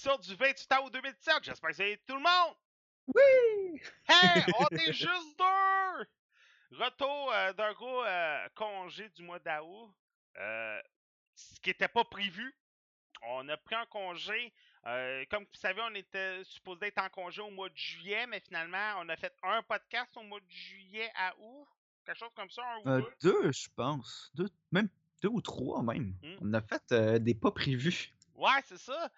édition du 28 août 2017. J'espère que c'est tout le monde. Oui! Hey, on est juste deux! Retour euh, d'un gros euh, congé du mois d'août. Euh, ce qui n'était pas prévu. On a pris un congé. comme vous savez, on était supposé être en congé au mois de juillet, mais finalement, on a fait un podcast au mois de juillet à août. Quelque chose comme ça, un ou deux? deux, je pense. Deux, même deux ou trois, même. Hmm. On a fait des pas prévus. Ouais, c'est ça.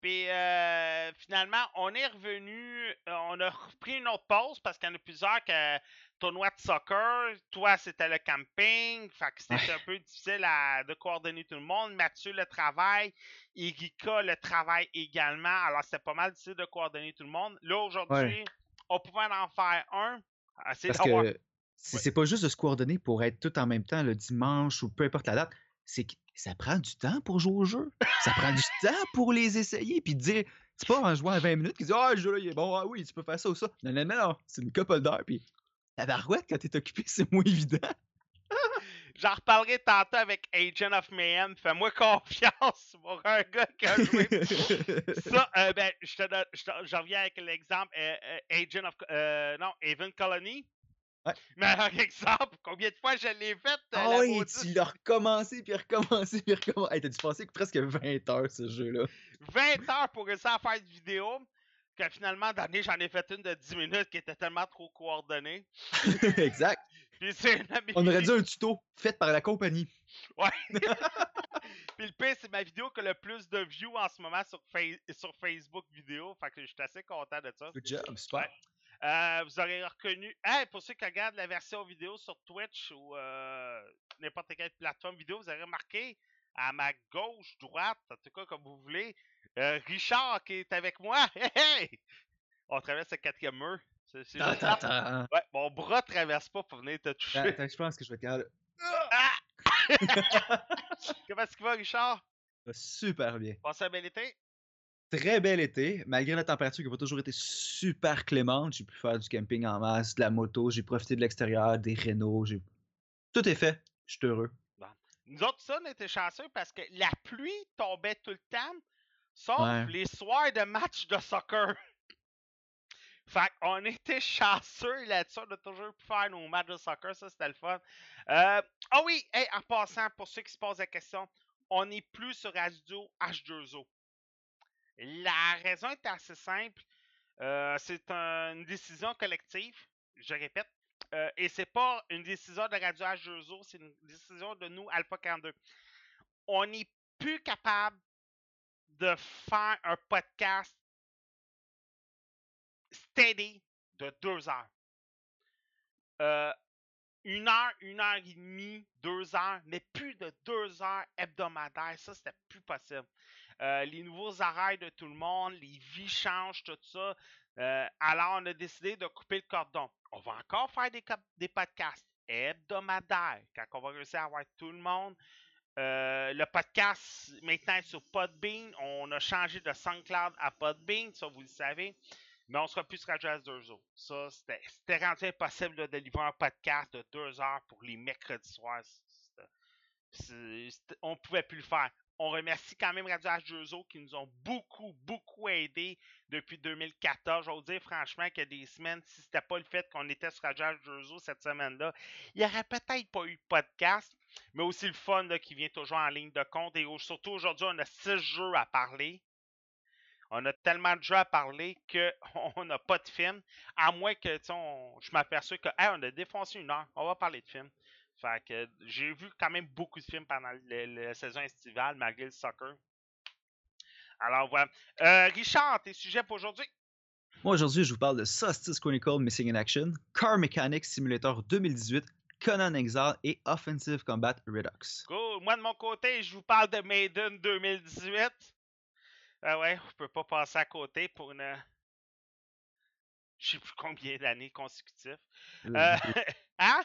Puis euh, finalement, on est revenu, euh, on a repris une autre pause parce qu'il y en a plusieurs que tournoi de soccer, toi c'était le camping, fait que c'était Ouais. un peu difficile à- de coordonner tout le monde. Mathieu le travail, Erika le travail également, alors c'était pas mal difficile de coordonner tout le monde. Là aujourd'hui, on pouvait en faire un. Essayer Parce que c'est c'est pas juste de se coordonner pour être tout en même temps le dimanche ou peu importe la date. C'est que ça prend du temps pour jouer au jeu. Ça prend du temps pour les essayer. Puis de dire, c'est pas en jouant à 20 minutes qu'ils disent Ah, le jeu là, il est bon, ah oui, tu peux faire ça ou ça. Non, non, non, non. C'est une couple d'heures. Puis la barouette, quand t'es occupé, c'est moins évident. J'en reparlerai tantôt avec Agent of Mayhem. Fais-moi confiance pour un gars qui a joué Ça, euh, ben, je te donne, je, te- je reviens avec l'exemple euh, euh, Agent of, euh, non, Haven Colony. Ouais. Mais un exemple, combien de fois je l'ai fait? euh, Ah oui, maudite? tu l'as recommencé, puis recommencé, puis recommencé. Hey, T'as dû passer presque 20 heures, ce jeu-là. 20 heures pour réussir à faire une vidéo. Que finalement, d'année, j'en ai fait une de 10 minutes qui était tellement trop coordonnée. exact. Puis c'est On aurait dit un tuto fait par la compagnie. Ouais. Puis le pire, c'est ma vidéo qui a le plus de views en ce moment sur, sur Facebook vidéo. Fait que je suis assez content de ça. Good job, super. Ouais. Euh, vous aurez reconnu. Hey, pour ceux qui regardent la version vidéo sur Twitch ou euh, n'importe quelle plateforme vidéo, vous aurez remarqué à ma gauche, droite, en tout cas comme vous voulez, euh, Richard qui est avec moi. Hey, hey! On traverse le quatrième mur. C'est, c'est Attends, attends. Ouais, mon bras traverse pas pour venir te toucher. Attends, je pense que je vais être capable. Ah! Comment est-ce qu'il va, Richard? Super bien. Passez un bel été? Très bel été, malgré la température qui n'a pas toujours été super clémente. J'ai pu faire du camping en masse, de la moto, j'ai profité de l'extérieur, des rénaux. J'ai... Tout est fait. Je suis heureux. Nous autres, ça, on était chanceux parce que la pluie tombait tout le temps, sauf Ouais. les soirs de match de soccer. Fait qu'on était chanceux là-dessus, on a toujours pu faire nos matchs de soccer, ça c'était le fun. Euh, Ah oui, hey, en passant, pour ceux qui se posent la question, on n'est plus sur Radio H2O. La raison est assez simple. euh, c'est un- une décision collective, je répète, euh, et c'est pas une décision de Radio H2O, c'est une décision de nous, Alpha 42. On n'est plus capable de faire un podcast steady de deux heures. Euh, une heure, une heure et demie, deux heures, mais plus de deux heures hebdomadaires. Ça, c'était plus possible. Euh, les nouveaux horaires de tout le monde, les vies changent, tout ça. Euh, alors, on a décidé de couper le cordon. On va encore faire des, podcasts hebdomadaires quand on va réussir à avoir tout le monde. Euh, le podcast maintenant est sur Podbean. On a changé de SoundCloud à Podbean, ça vous le savez. Mais on sera plus sur Radio S2O. Ça, c'était rendu impossible de livrer un podcast de deux heures pour les mercredis soirs. C'était- c'est- c'était- on pouvait plus le faire. On remercie quand même Radio H2O qui nous ont beaucoup, beaucoup aidés depuis 2014. Je vous dire franchement a des semaines, si c'était pas le fait qu'on était sur Radio H2O cette semaine-là, il n'y aurait peut-être pas eu de podcast, mais aussi le fun qui vient toujours en ligne de compte. Et surtout aujourd'hui, on a six jeux à parler. On a tellement de jeux à parler qu'on n'a pas de film. À moins que tu je m'aperçois que on a défoncé une heure. On va parler de films. Fait que j'ai vu quand même beaucoup de films pendant la saison estivale, malgré le soccer. Alors voilà. Euh, Richard, tes sujets pour aujourd'hui? Moi, aujourd'hui, je vous parle de Solstice Chronicle Missing in Action, Car Mechanics Simulator 2018, Conan Exile et Offensive Combat Redux. Cool. Moi, de mon côté, je vous parle de Maiden 2018. Ah ouais, on peut pas passer à côté pour une. Je sais plus combien d'années consécutives. Euh, Euh, hein?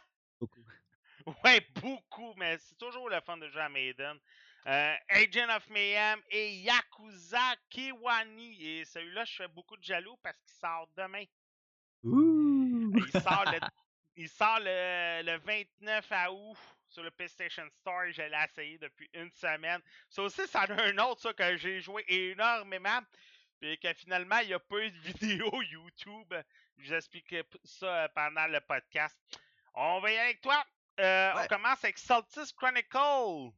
Ouais, beaucoup, mais c'est toujours le fun de jouer à Maiden. Euh, Agent of Mayhem et Yakuza Kiwani. Et celui-là, je fais beaucoup de jaloux parce qu'il sort demain. Ouh! Il sort le, il sort le, le 29 août sur le PlayStation Store. Je l'ai essayé depuis une semaine. Ça aussi, ça a un autre, ça, que j'ai joué énormément. Puis que finalement, il n'y a pas eu de vidéo YouTube. Je vous expliquerai ça euh, pendant le podcast. On va y aller avec toi. Euh, On commence avec Saltis Chronicle.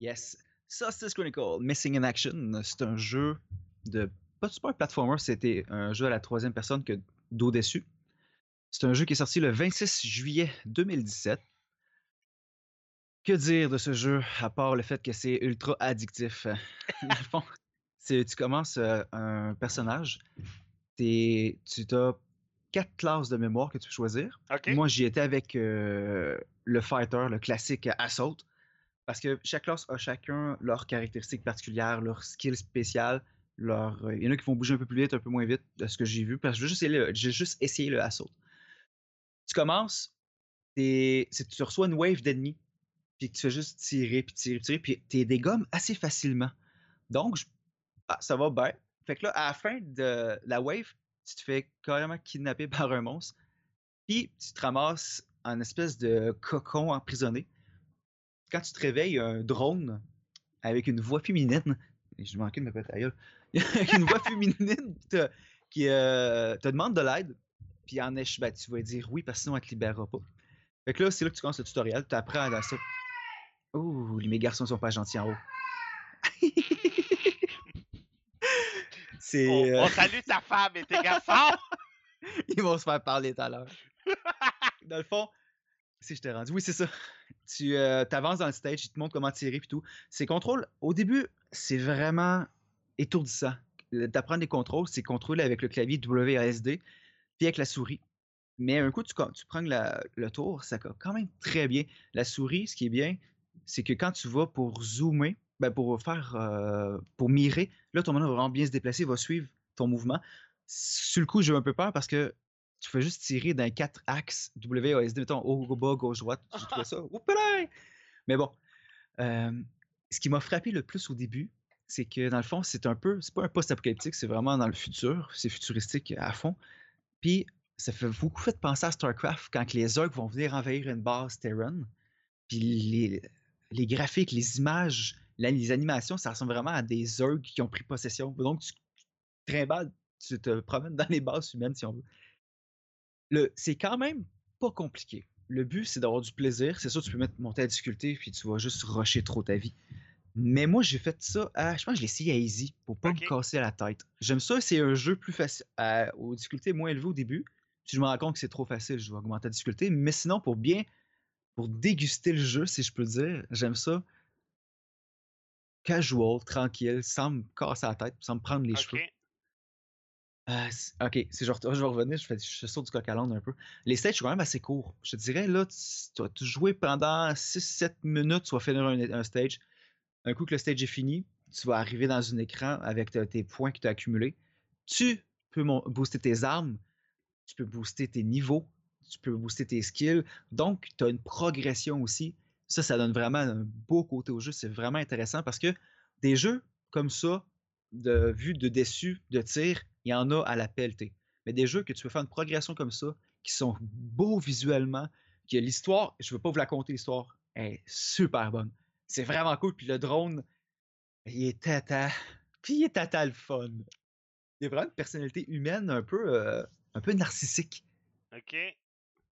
Yes. Solstice Chronicle, Missing in Action, c'est un jeu de. Pas, pas un platformer, c'était un jeu à la troisième personne que dos dessus. C'est un jeu qui est sorti le 26 juillet 2017. Que dire de ce jeu, à part le fait que c'est ultra addictif? Dans le fond, tu commences euh, un personnage, t'es- tu as quatre classes de mémoire que tu peux choisir. Moi, j'y étais avec euh, le fighter, le classique Assault. Parce que chaque classe a chacun leurs caractéristiques particulières, leurs skills spéciales. Leur... euh, Il y en a qui vont bouger un peu plus vite, un peu moins vite, de ce que j'ai vu. Parce que j'ai juste, essayé le- juste essayé le Assault. Tu commences, tu reçois une wave d'ennemis, puis tu fais juste tirer, puis tirer, tirer, puis tu dégommes assez facilement. Donc, je- ah, ça va bien. Fait que là, à la fin de la wave, tu te fais carrément kidnapper par un monstre, puis tu te ramasses en espèce de cocon emprisonné. Quand tu te réveilles, un drone avec une voix féminine. Je manquais de me péter gueule. avec une voix féminine qui euh, te demande de l'aide. Puis en éche, ben, tu vas dire oui parce que sinon elle te libérera pas. Fait que là, c'est là que tu commences le tutoriel. Tu apprends à ça. Oh, mes garçons sont pas gentils en haut. c'est. On, euh, on salue ta femme et tes garçons. Ils vont se faire parler tout à l'heure. dans le fond, si je t'ai rendu. Oui, c'est ça. Tu avances dans le stage, il te montre comment tirer et tout. Ces contrôles, au début, c'est vraiment étourdissant. D'apprendre les contrôles, c'est contrôler avec le clavier WASD puis avec la souris. Mais un coup, tu, prends la- le tour, ça va quand même très bien. La souris, ce qui est bien, c'est que quand tu vas pour zoomer, ben pour faire, euh, pour mirer, là, ton bonhomme va vraiment bien se déplacer, va suivre ton mouvement. Sur le coup, j'ai eu un peu peur parce que tu fais juste tirer dans quatre axes WASD, mettons haut, bas, gauche, droite. J'ai trouvé ça. Mais bon, euh, ce qui m'a frappé le plus au début, c'est que dans le fond, c'est un peu, c'est pas un post-apocalyptique, c'est vraiment dans le futur, c'est futuristique à fond. Puis ça fait beaucoup fait penser à StarCraft quand les orques vont venir envahir une base Terran. Puis les, les graphiques, les images, les animations, ça ressemble vraiment à des orques qui ont pris possession. Donc tu trimbales, tu te promènes dans les bases humaines si on veut. Le, c'est quand même pas compliqué. Le but, c'est d'avoir du plaisir. C'est sûr, tu peux mettre, monter la difficulté, puis tu vas juste rusher trop ta vie. Mais moi, j'ai fait ça à. Je pense que je l'ai essayé à easy pour pas me casser la tête. J'aime ça, c'est un jeu plus facile, à- aux difficultés moins élevées au début. Si je me rends compte que c'est trop facile, je vais augmenter la difficulté. Mais sinon, pour bien. Pour déguster le jeu, si je peux dire, j'aime ça. Casual, tranquille, sans me casser la tête, sans me prendre les cheveux. OK. Euh, ok, si je, je vais revenir, je, fais, je saute du coq à un peu. Les stages sont quand même assez courts. Je te dirais, là, tu, vas jouer pendant 6-7 minutes, tu vas finir un, un stage. Un coup que le stage est fini, tu vas arriver dans un écran avec te- tes points que tu as accumulés. Tu peux booster tes armes, tu peux booster tes niveaux, tu peux booster tes skills. Donc, tu as une progression aussi. Ça, ça donne vraiment un beau côté au jeu. C'est vraiment intéressant parce que des jeux comme ça, de vue de dessus, de tir, il y en a à la pelletée. Mais des jeux que tu peux faire une progression comme ça, qui sont beaux visuellement, que l'histoire, je ne veux pas vous la conter, l'histoire est super bonne. C'est vraiment cool. Puis le drone, il est tata. Puis il est tata le fun. Il a vraiment une personnalité humaine un peu, euh, un peu narcissique. OK.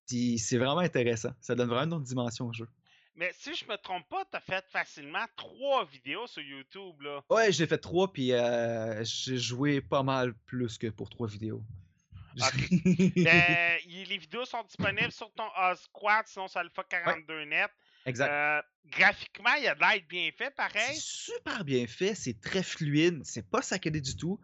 Puis c'est vraiment intéressant. Ça donne vraiment une autre dimension au jeu. Mais si je me trompe pas, t'as fait facilement trois vidéos sur YouTube, là. Ouais, j'ai fait trois, puis euh, j'ai joué pas mal plus que pour trois vidéos. Ben, les vidéos sont disponibles sur ton Squad, sinon sur Alpha 42 Net. exact. Euh, graphiquement, il y a de l'aide bien fait, C'est pareil. super bien fait, c'est très fluide, c'est pas saccadé du tout.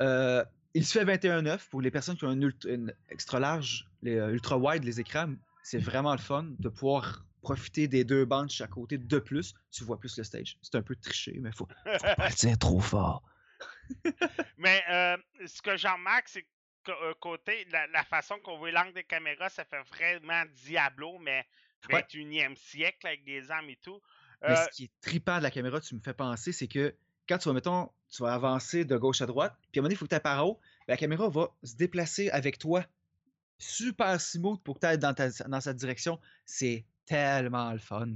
Euh, il se fait 21.9 pour les personnes qui ont une, ult- une extra large, les ultra wide, les écrans. C'est vraiment le fun de pouvoir profiter des deux bandes de chaque côté de plus. Tu vois plus le stage. C'est un peu triché, mais faut, faut pas le dire trop fort. Mais euh, ce que j'en remarque, c'est que euh, côté, la, la façon qu'on voit l'angle des caméras, ça fait vraiment Diablo, mais Ouais. 21e siècle avec des armes et tout. Mais Euh, ce qui est trippant de la caméra, tu me fais penser, c'est que quand tu vas, mettons, tu vas avancer de gauche à droite, puis à un moment donné, il faut que tu par haut, la caméra va se déplacer avec toi super smooth pour que tu ailles dans, ta- dans sa direction. C'est tellement le fun.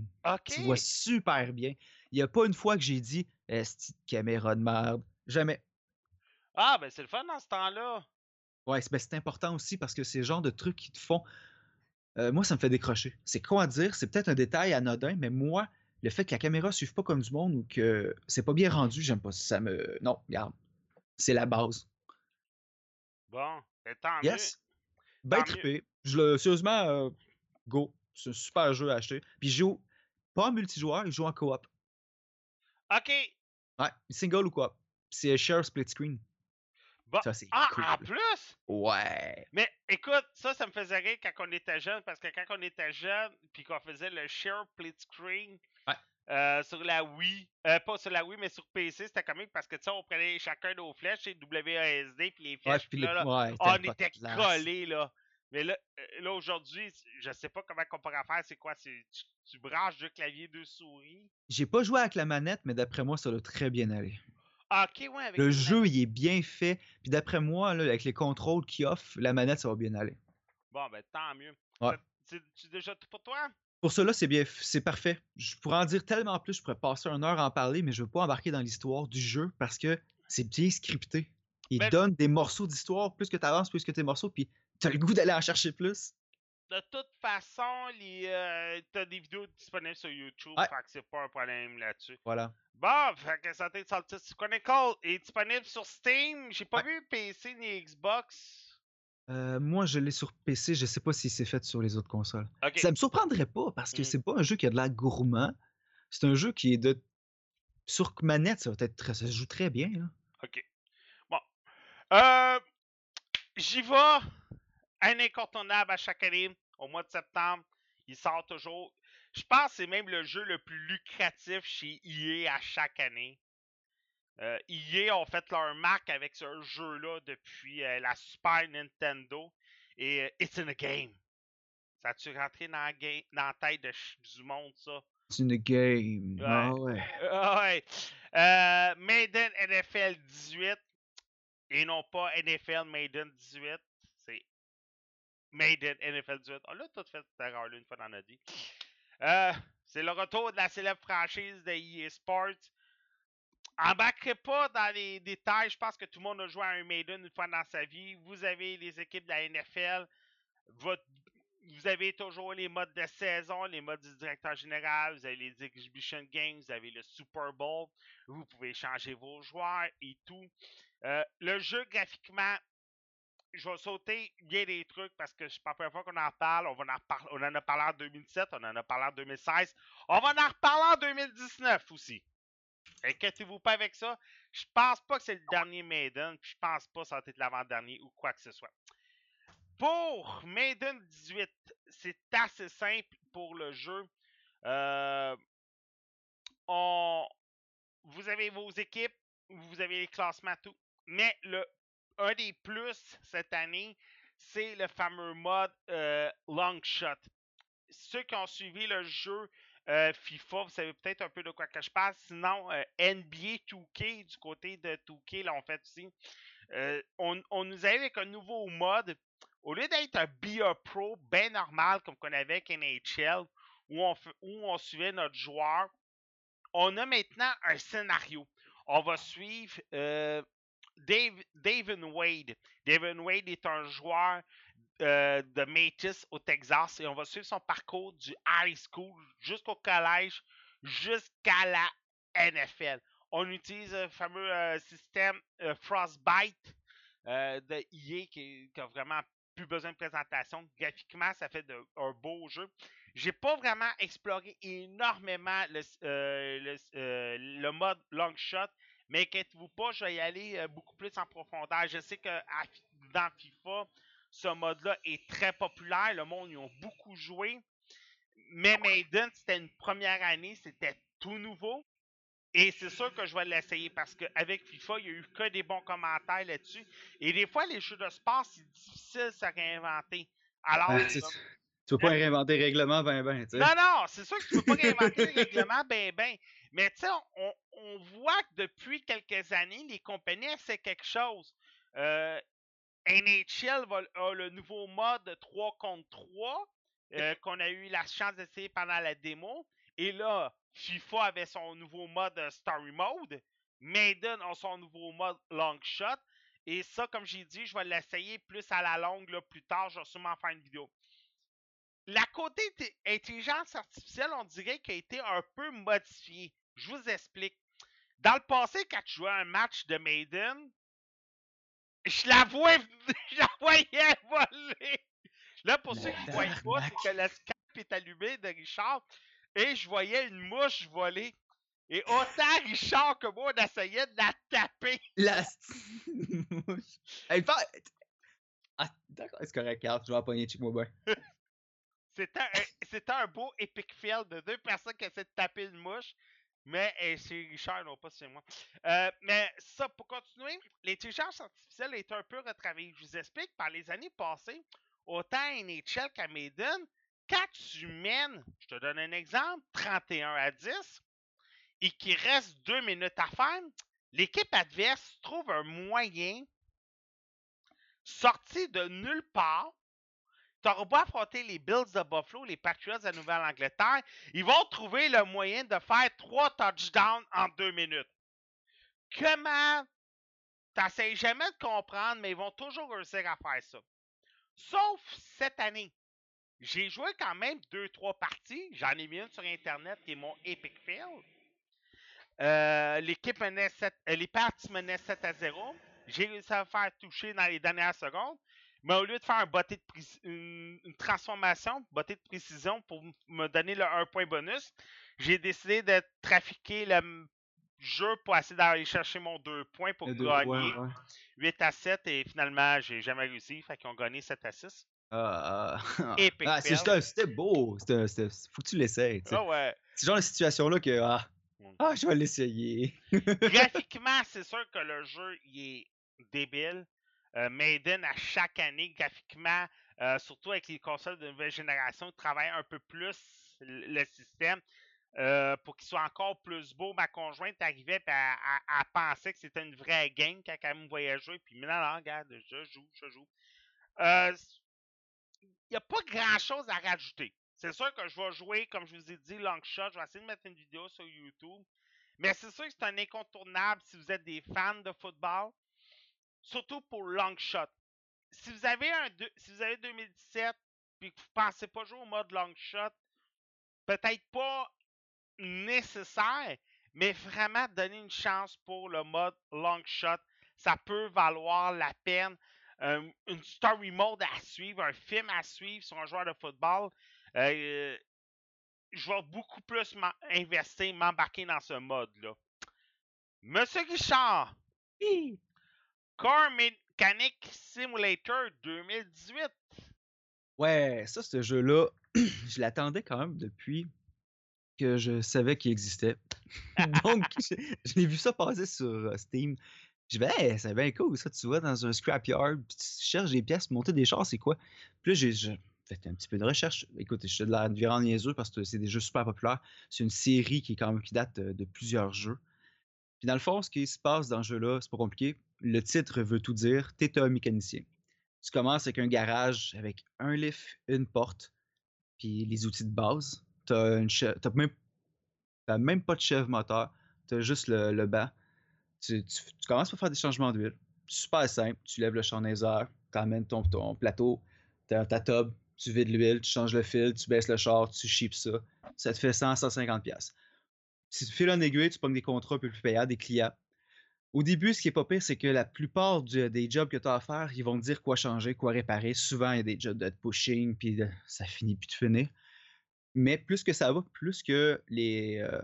Tu vois super bien. Il n'y a pas une fois que j'ai dit Esti de caméra de merde. Jamais. Ah, ben c'est le fun dans ce temps-là. Ouais, c'est ben, c'est important aussi parce que c'est le genre de trucs qui te font. Euh, moi, ça me fait décrocher. C'est quoi à dire? C'est peut-être un détail anodin, mais moi, le fait que la caméra ne suive pas comme du monde ou que c'est pas bien rendu, j'aime pas. Ça me. Non, regarde. C'est la base. Bon, ben, tant Yes. Ben Tant trippé. Je le, sérieusement, euh, go. C'est un super jeu à acheter. Puis je joue pas en multijoueur, je joue en coop. OK. Ouais, single ou coop. C'est share split screen. Bon. Ça, c'est Ah, cool. en plus? Ouais. Mais écoute, ça, ça me faisait rire quand on était jeune, parce que quand on était jeune, puis qu'on faisait le share split screen Ouais. euh, sur la Wii, euh, pas sur la Wii, mais sur PC, c'était comique parce que tu sais, on prenait chacun nos flèches, et WASD, puis les Ouais, flèches, puis les- là, ouais, on était collés, là. Mais là, euh, là aujourd'hui, je sais pas comment on pourrait faire. C'est quoi? C'est tu, tu branches deux claviers, deux souris? J'ai pas joué avec la manette, mais d'après moi, ça doit très bien aller. Ah, ok, ouais, avec Le jeu, manette. il est bien fait. Puis d'après moi, là, avec les contrôles qu'il offre, la manette, ça va bien aller. Bon, ben tant mieux. Ouais. C'est déjà tout pour toi? Pour cela, c'est bien, c'est parfait. Je pourrais en dire tellement plus, je pourrais passer une heure à en parler, mais je veux pas embarquer dans l'histoire du jeu parce que c'est bien scripté. Il Mais- donne des morceaux d'histoire, plus que tu avances, plus que tes morceaux, puis t'as le goût d'aller en chercher plus? De toute façon, les, euh, t'as des vidéos disponibles sur YouTube, Ouais. fait que c'est pas un problème là-dessus. Voilà. Bon, fait que Santé de Saltis Chronicle est disponible sur Steam. J'ai pas Ouais. vu PC ni Xbox. Euh, moi, je l'ai sur PC, je sais pas si c'est fait sur les autres consoles. Ça me surprendrait pas parce que Mhm. c'est pas un jeu qui a de la gourmand. C'est un jeu qui est de. Sur manette, ça va être très... ça se joue très bien. Là. Ok. Bon. Euh, J'y vais. Un incontournable à chaque année. Au mois de septembre, il sort toujours. Je pense que c'est même le jeu le plus lucratif chez EA à chaque année. Euh, EA ont fait leur marque avec ce jeu-là depuis euh, la Super Nintendo. Et euh, It's in a Game. Ça a-tu rentré dans la, ga- dans la tête de du monde, ça? C'est une game. Ouais. Ah ouais. Ah ouais. Euh, Maiden NFL 18 et non pas NFL Maiden 18. C'est Maiden NFL 18. On l'a tout fait cette erreur-là une fois dans notre vie. Euh, c'est le retour de la célèbre franchise de EA Sports. Embarquez pas dans les détails. Je pense que tout le monde a joué à un Maiden une fois dans sa vie. Vous avez les équipes de la NFL. Vous avez toujours les modes de saison, les modes du directeur général, vous avez les Exhibition Games, vous avez le Super Bowl, vous pouvez changer vos joueurs et tout. Euh, le jeu, graphiquement, je vais sauter bien des trucs parce que c'est pas la première fois qu'on en parle. On, va en en a parlé en 2007, on en a parlé en 2016. On va en reparler en 2019 aussi. Inquiétez-vous pas avec ça. Je pense pas que c'est le dernier Maiden, je pense pas que ça va être l'avant-dernier ou quoi que ce soit. Pour Maiden 18, c'est assez simple pour le jeu. Euh, vous avez vos équipes, vous avez les classements, tout. Mais le, un des plus cette année, c'est le fameux mode euh, Long Shot. Ceux qui ont suivi le jeu euh, FIFA, vous savez peut-être un peu de quoi que je parle. Sinon, euh, NBA 2K, du côté de 2K, là, on fait aussi. On, on nous arrive avec un nouveau mode. Au lieu d'être un BA Pro bien normal comme qu'on avait avec NHL, où on, où on suivait notre joueur, on a maintenant un scénario. On va suivre Dave, David Wade. David Wade est un joueur euh, de Métis au Texas et on va suivre son parcours du high school jusqu'au collège, jusqu'à la NFL. On utilise le fameux euh, système euh, Frostbite de EA qui, qui a vraiment plus besoin de présentation. Graphiquement, ça fait un beau jeu. J'ai pas vraiment exploré énormément le mode long shot, mais inquiétez-vous pas, je vais y aller euh, beaucoup plus en profondeur. Je sais que à dans FIFA, ce mode-là est très populaire. Le monde y a beaucoup joué. Mais Maiden, c'était une première année, c'était tout nouveau. Et c'est sûr que je vais l'essayer parce qu'avec FIFA, il n'y a eu que des bons commentaires là-dessus. Et des fois, les jeux de sport, c'est difficile de se réinventer. Alors, Ah, tu, tu veux pas réinventer règlement, ben ben, tu sais. non, non, c'est sûr que tu peux pas réinventer le règlement, ben, ben. Mais tu sais, on, on voit que depuis quelques années, les compagnies essaient quelque chose. Euh, NHL va- a le nouveau mode 3 contre 3 euh, qu'on a eu la chance d'essayer pendant la démo. Et là, FIFA avait son nouveau mode euh, Story Mode. Maiden a son nouveau mode Long Shot. Et ça, comme j'ai dit, je vais l'essayer plus à la longue là, plus tard. Je vais sûrement faire une vidéo. La côté intelligence artificielle, on dirait qu'elle a été un peu modifiée. Je vous explique. Dans le passé, quand tu jouais un match de Maiden, je la, vois, je la voyais voler. Là, pour ceux qui ne voient pas, c'est que le Skype est allumé de Richard et je voyais une mouche voler. Et autant Richard que moi, on essayait de la taper. La mouche. Hey, pas... Ah, d'accord, c'est correct, Carl, je vais bien. C'était un, c'était un beau epic fail de deux personnes qui essaient de taper une mouche. Mais c'est Richard, non pas c'est moi. Euh, mais ça, pour continuer, l'intelligence artificielle est un peu retravaillée. Je vous explique, par les années passées, autant à NHL qu'à Maiden, quand tu mènes, je te donne un exemple, 31 à 10, et qu'il reste deux minutes à faire, l'équipe adverse trouve un moyen sorti de nulle part T'auras beau affronter les Bills de Buffalo, les Patriots de Nouvelle-Angleterre, ils vont trouver le moyen de faire trois touchdowns en deux minutes. Comment? T'essayes jamais de comprendre, mais ils vont toujours réussir à faire ça. Sauf cette année. J'ai joué quand même deux, trois parties. J'en ai mis une sur Internet qui est mon Epic Fail. Euh, L'équipe menait 7, euh, les Pats menaient 7 à 0. J'ai réussi à me faire toucher dans les dernières secondes. Mais au lieu de faire un botté de une, une transformation, botté de précision pour m- me donner le 1 point bonus, j'ai décidé de trafiquer le m- jeu pour essayer d'aller chercher mon 2 points pour gagner points, ouais. 8 à 7 et finalement j'ai jamais réussi. Fait qu'ils ont gagné 7 à 6. Ah, ah, Epic ah, c'est juste un- c'était beau. C'était, c'était- faut que tu l'essayes. Ah ouais. C'est genre de situation-là que. Ah, Mm. ah, je vais l'essayer. graphiquement, c'est sûr que le jeu il est débile. Euh, Maiden, à chaque année, graphiquement, euh, surtout avec les consoles de nouvelle génération, travaille un peu plus le système euh, pour qu'il soit encore plus beau. Ma conjointe arrivait elle pensait que c'était une vraie game quand elle me voyait jouer. Puis maintenant, là, regarde, je joue, je joue. Il n'y a pas grand chose à rajouter. C'est sûr que je vais jouer, comme je vous ai dit, long shot. Je vais essayer de mettre une vidéo sur YouTube. Mais c'est sûr que c'est un incontournable si vous êtes des fans de football. Surtout pour long shot. Si vous avez un si vous avez 2017 puis que vous pensez pas jouer au mode long shot, peut-être pas nécessaire, mais vraiment donner une chance pour le mode long shot. Ça peut valoir la peine. Euh, une story mode à suivre, un film à suivre sur un joueur de football. Euh, je vais beaucoup plus investir, m'embarquer dans ce mode-là. Monsieur Guichard. Car Mechanic Simulator 2018. Ouais, ça, ce jeu-là, je l'attendais quand même depuis que je savais qu'il existait. Donc, je, je l'ai vu ça passer sur euh, Steam. Je vais, hey, c'est bien cool ça, tu vas dans un scrapyard, puis tu cherches des pièces, monter des chars, c'est quoi? Puis là, j'ai j'ai fait un petit peu de recherche. Écoute, je suis de la virant niaiseux parce que c'est des jeux super populaires. C'est une série qui est quand même qui date euh, de plusieurs jeux. Dans le fond, ce qui se passe dans ce jeu-là, c'est pas compliqué. Le titre veut tout dire. T'es un mécanicien. Tu commences avec un garage avec un lift, une porte, puis les outils de base. T'as une t'as même, pas de chèvre moteur. T'as juste le, le banc. Tu, commences par faire des changements d'huile. Super simple. Tu lèves le airs, t'emmènes ton, ton plateau, t'as ta tub, tu vides l'huile, tu changes le fil, tu baisses le char, tu chips ça. Ça te fait 100, 150 pièces. Si tu files en aiguille, tu pognes des contrats plus payants, des clients. Au début, ce qui est pas pire, c'est que la plupart des jobs que tu as à faire, ils vont te dire quoi changer, quoi réparer. Souvent, il y a des jobs de pushing, puis ça finit plus de finir. Mais plus que ça va, plus que les, euh,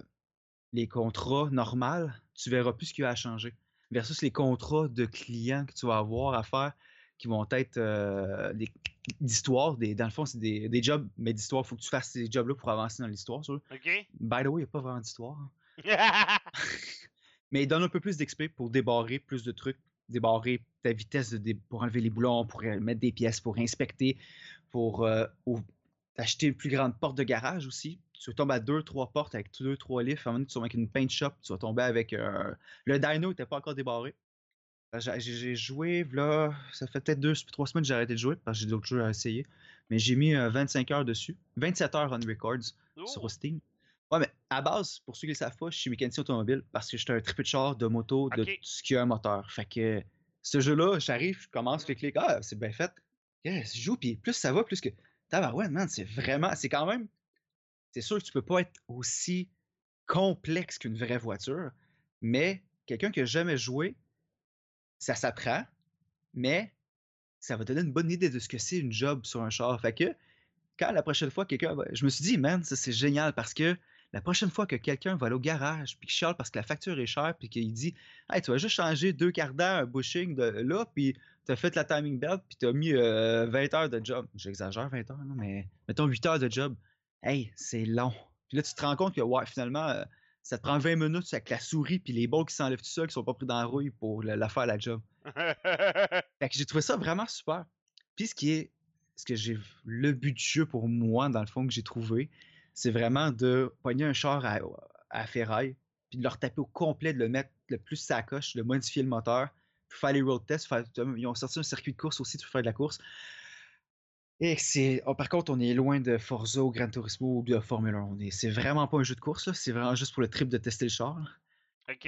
les contrats normaux, tu verras plus ce qu'il y a à changer. Versus les contrats de clients que tu vas avoir à faire, qui vont être euh, des- d'histoire. Des, dans le fond, c'est des, des jobs, mais d'histoire. Il faut que tu fasses ces jobs-là pour avancer dans l'histoire. ça. OK? By the way, il n'y a pas vraiment d'histoire. hein. Mais il donne un peu plus d'XP pour débarrer plus de trucs, débarrer ta vitesse de dé- pour enlever les boulons, pour euh, mettre des pièces, pour inspecter, pour euh, acheter une plus grande porte de garage aussi. Tu tombes à deux, trois portes avec deux, trois lifts. À un moment donné, tu vas avec une paint shop, tu vas tomber avec euh, le dyno n'était pas encore débarré. Ben, J'ai joué, là, ça fait peut-être deux, trois semaines que j'ai arrêté de jouer parce que j'ai d'autres jeux à essayer. Mais j'ai mis euh, 25 heures dessus. 27 heures on records sur Oh, Steam. Ouais, mais à base, pour ceux qui le savent pas, je suis mécanicien automobile parce que j'étais un triple de char, de moto, de tout ce qui a un moteur. Fait que ce jeu-là, j'arrive, je commence, clic, clic, ah, c'est bien fait. Yes, je joue, puis plus ça va, plus que. Tabarouette, man, c'est vraiment. C'est quand même. C'est sûr que tu peux pas être aussi complexe qu'une vraie voiture, mais quelqu'un qui a jamais joué, ça s'apprend, mais ça va donner une bonne idée de ce que c'est une job sur un char. Fait que quand la prochaine fois quelqu'un va... Je me suis dit, man, ça c'est génial parce que la prochaine fois que quelqu'un va aller au garage puis qu'il chiale parce que la facture est chère puis qu'il dit Hey, tu vas juste changer deux quarts d'heure, un bushing là, puis tu as fait la timing belt puis tu as mis euh, 20 heures de job. J'exagère 20 heures, non, mais mettons 8 heures de job. Hey, c'est long. Puis là, tu te rends compte que ouais, finalement, euh, ça te prend 20 minutes avec la souris puis les balles qui s'enlèvent tout seuls qui sont pas pris dans la rouille pour la, la faire la job. Fait que j'ai trouvé ça vraiment super. Puis ce qui est ce que j'ai le but du jeu pour moi, dans le fond, que j'ai trouvé, c'est vraiment de pogner un char à, à ferraille, puis de le retaper au complet, de le mettre le plus sacoche, de modifier le moteur, puis faire les road tests. faire- ils ont sorti un circuit de course aussi, tu peux faire de la course. Et c'est. oh, par contre, on est loin de Forza ou Gran Turismo ou de Formule 1. On est- C'est vraiment pas un jeu de course. C'est vraiment juste pour le trip de tester le char.